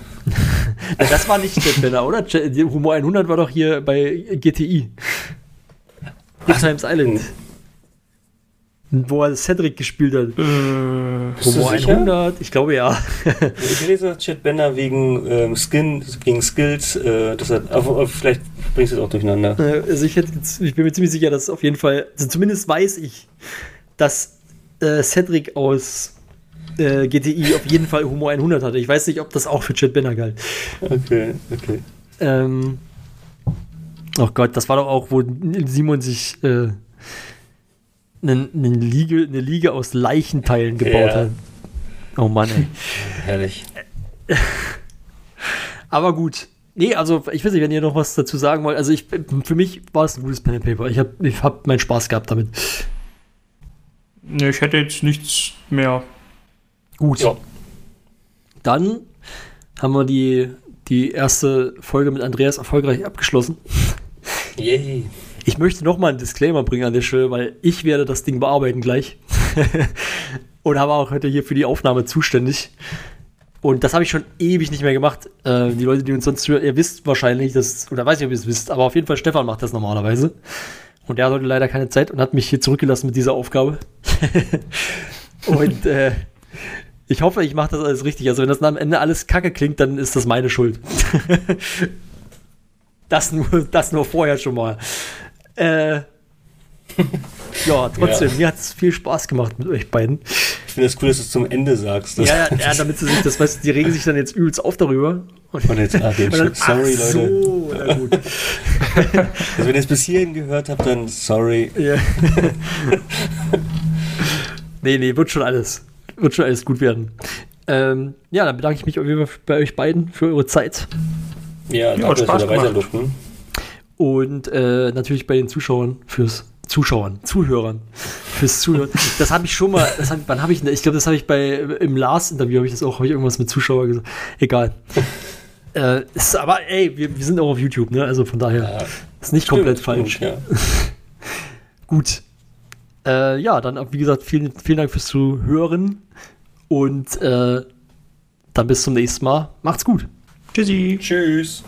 <laughs> Na, das war nicht Chad Banner, oder? Humor 100 war doch hier bei GTI. Good Times Island. Wo er Cedric gespielt hat. Äh, sicher? 100, ich glaube ja. Ich dass Chad Bender wegen ähm, Skin, gegen Skills, äh, das hat, aber, aber vielleicht bringst du es auch durcheinander. Äh, Also ich, hätte, ich bin mir ziemlich sicher, dass auf jeden Fall, also zumindest weiß ich, dass äh, Cedric aus äh, GTI auf jeden Fall Humor 100 hatte. Ich weiß nicht, ob das auch für Chad Banner galt. Okay, okay. Ähm, oh Gott, das war doch auch, wo Simon sich äh, eine, eine, Liege, eine Liege aus Leichenteilen gebaut Ja. hat. Oh Mann, ey. <laughs> Herrlich. <laughs> Aber gut. Nee, also ich weiß nicht, wenn ihr noch was dazu sagen wollt. Also ich, für mich war es ein gutes Pen and Paper. Ich habe ich hab meinen Spaß gehabt damit. Nee, ich hätte jetzt nichts mehr. Gut. Ja. Dann haben wir die, die erste Folge mit Andreas erfolgreich abgeschlossen. Yay. Ich möchte noch mal einen Disclaimer bringen an der Stelle, weil ich werde das Ding bearbeiten gleich. <laughs> Und habe auch heute hier für die Aufnahme zuständig. Und das habe ich schon ewig nicht mehr gemacht. Äh, die Leute, die uns sonst hören, ihr wisst wahrscheinlich, dass, oder weiß nicht, ob ihr es wisst, aber auf jeden Fall Stefan macht das normalerweise. Und der hatte leider keine Zeit und hat mich hier zurückgelassen mit dieser Aufgabe. <laughs> und äh, ich hoffe, ich mache das alles richtig. Also wenn das am Ende alles kacke klingt, dann ist das meine Schuld. <laughs> das, nur, das nur vorher schon mal. Äh, <laughs> ja, trotzdem, Ja. mir hat es viel Spaß gemacht mit euch beiden. Ich finde es cool, dass du es zum Ende sagst. Das- Ja, ja, damit sie sich das, weißt die regen sich dann jetzt übelst auf darüber. Und, Und jetzt, ah, den und dann, sorry, ach Leute. so, na gut. <laughs> Also, wenn ihr es bis hierhin gehört habt, dann sorry. Ja. <laughs> nee, nee, wird schon alles. Wird schon alles gut werden. Ähm, ja, dann bedanke ich mich auf jeden Fall bei euch beiden für eure Zeit. Ja, danke, dass Spaß wir sein gemacht. durften. Und äh, natürlich bei den Zuschauern fürs Zuschauern, Zuhörern, fürs Zuhören. Das habe ich schon mal, das hab, wann habe ich, denn- ich glaube, das habe ich bei im Lars-Interview habe ich das auch, habe ich irgendwas mit Zuschauer gesagt. Egal. <laughs> äh, ist, aber ey, wir, wir sind auch auf YouTube, ne? Also von daher Ja, ist nicht komplett falsch. Stimmt, Ja. <laughs> Gut. Äh, ja, dann wie gesagt, vielen, vielen Dank fürs Zuhören und äh, dann bis zum nächsten Mal. Macht's gut. Tschüssi. Tschüss.